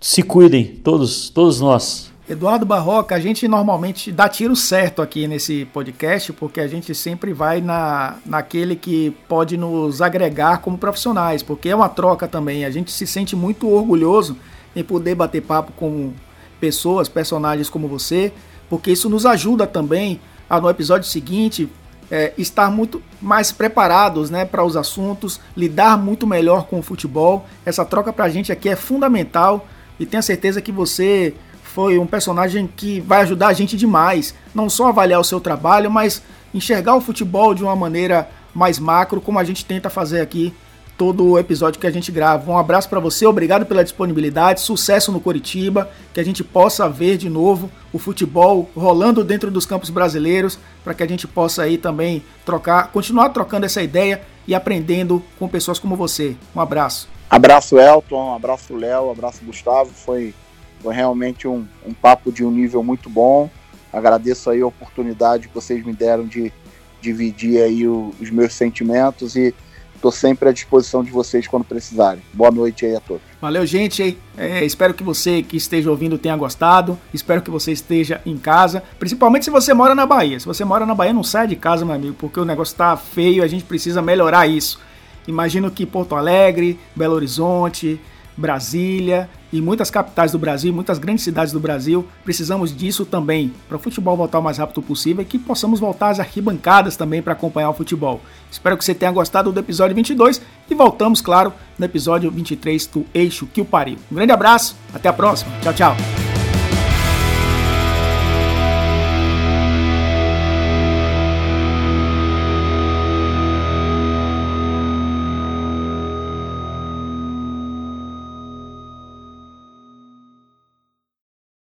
se cuidem, todos, todos nós. Eduardo Barroca, a gente normalmente dá tiro certo aqui nesse podcast, porque a gente sempre vai na, naquele que pode nos agregar como profissionais, porque é uma troca também. A gente se sente muito orgulhoso em poder bater papo com pessoas, personagens como você, porque isso nos ajuda também a no episódio seguinte é, estar muito mais preparados né, para os assuntos, lidar muito melhor com o futebol. Essa troca para a gente aqui é fundamental e tenho certeza que você foi um personagem que vai ajudar a gente demais, não só avaliar o seu trabalho, mas enxergar o futebol de uma maneira mais macro, como a gente tenta fazer aqui todo o episódio que a gente grava. Um abraço para você, obrigado pela disponibilidade, sucesso no Coritiba, que a gente possa ver de novo o futebol rolando dentro dos campos brasileiros, para que a gente possa aí também trocar, continuar trocando essa ideia e aprendendo com pessoas como você. Um abraço. Abraço Elton, abraço Léo, abraço Gustavo, foi foi realmente um, um papo de um nível muito bom. Agradeço aí a oportunidade que vocês me deram de dividir aí o, os meus sentimentos e estou sempre à disposição de vocês quando precisarem. Boa noite aí a todos. Valeu, gente. É, espero que você que esteja ouvindo tenha gostado. Espero que você esteja em casa, principalmente se você mora na Bahia. Se você mora na Bahia, não sai de casa, meu amigo, porque o negócio está feio. A gente precisa melhorar isso. Imagino que Porto Alegre, Belo Horizonte, Brasília e muitas capitais do Brasil, muitas grandes cidades do Brasil, precisamos disso também, para o futebol voltar o mais rápido possível e que possamos voltar às arquibancadas também para acompanhar o futebol. Espero que você tenha gostado do episódio 22 e voltamos, claro, no episódio 23 do Eixo que o pariu. Um grande abraço, até a próxima. Tchau, tchau.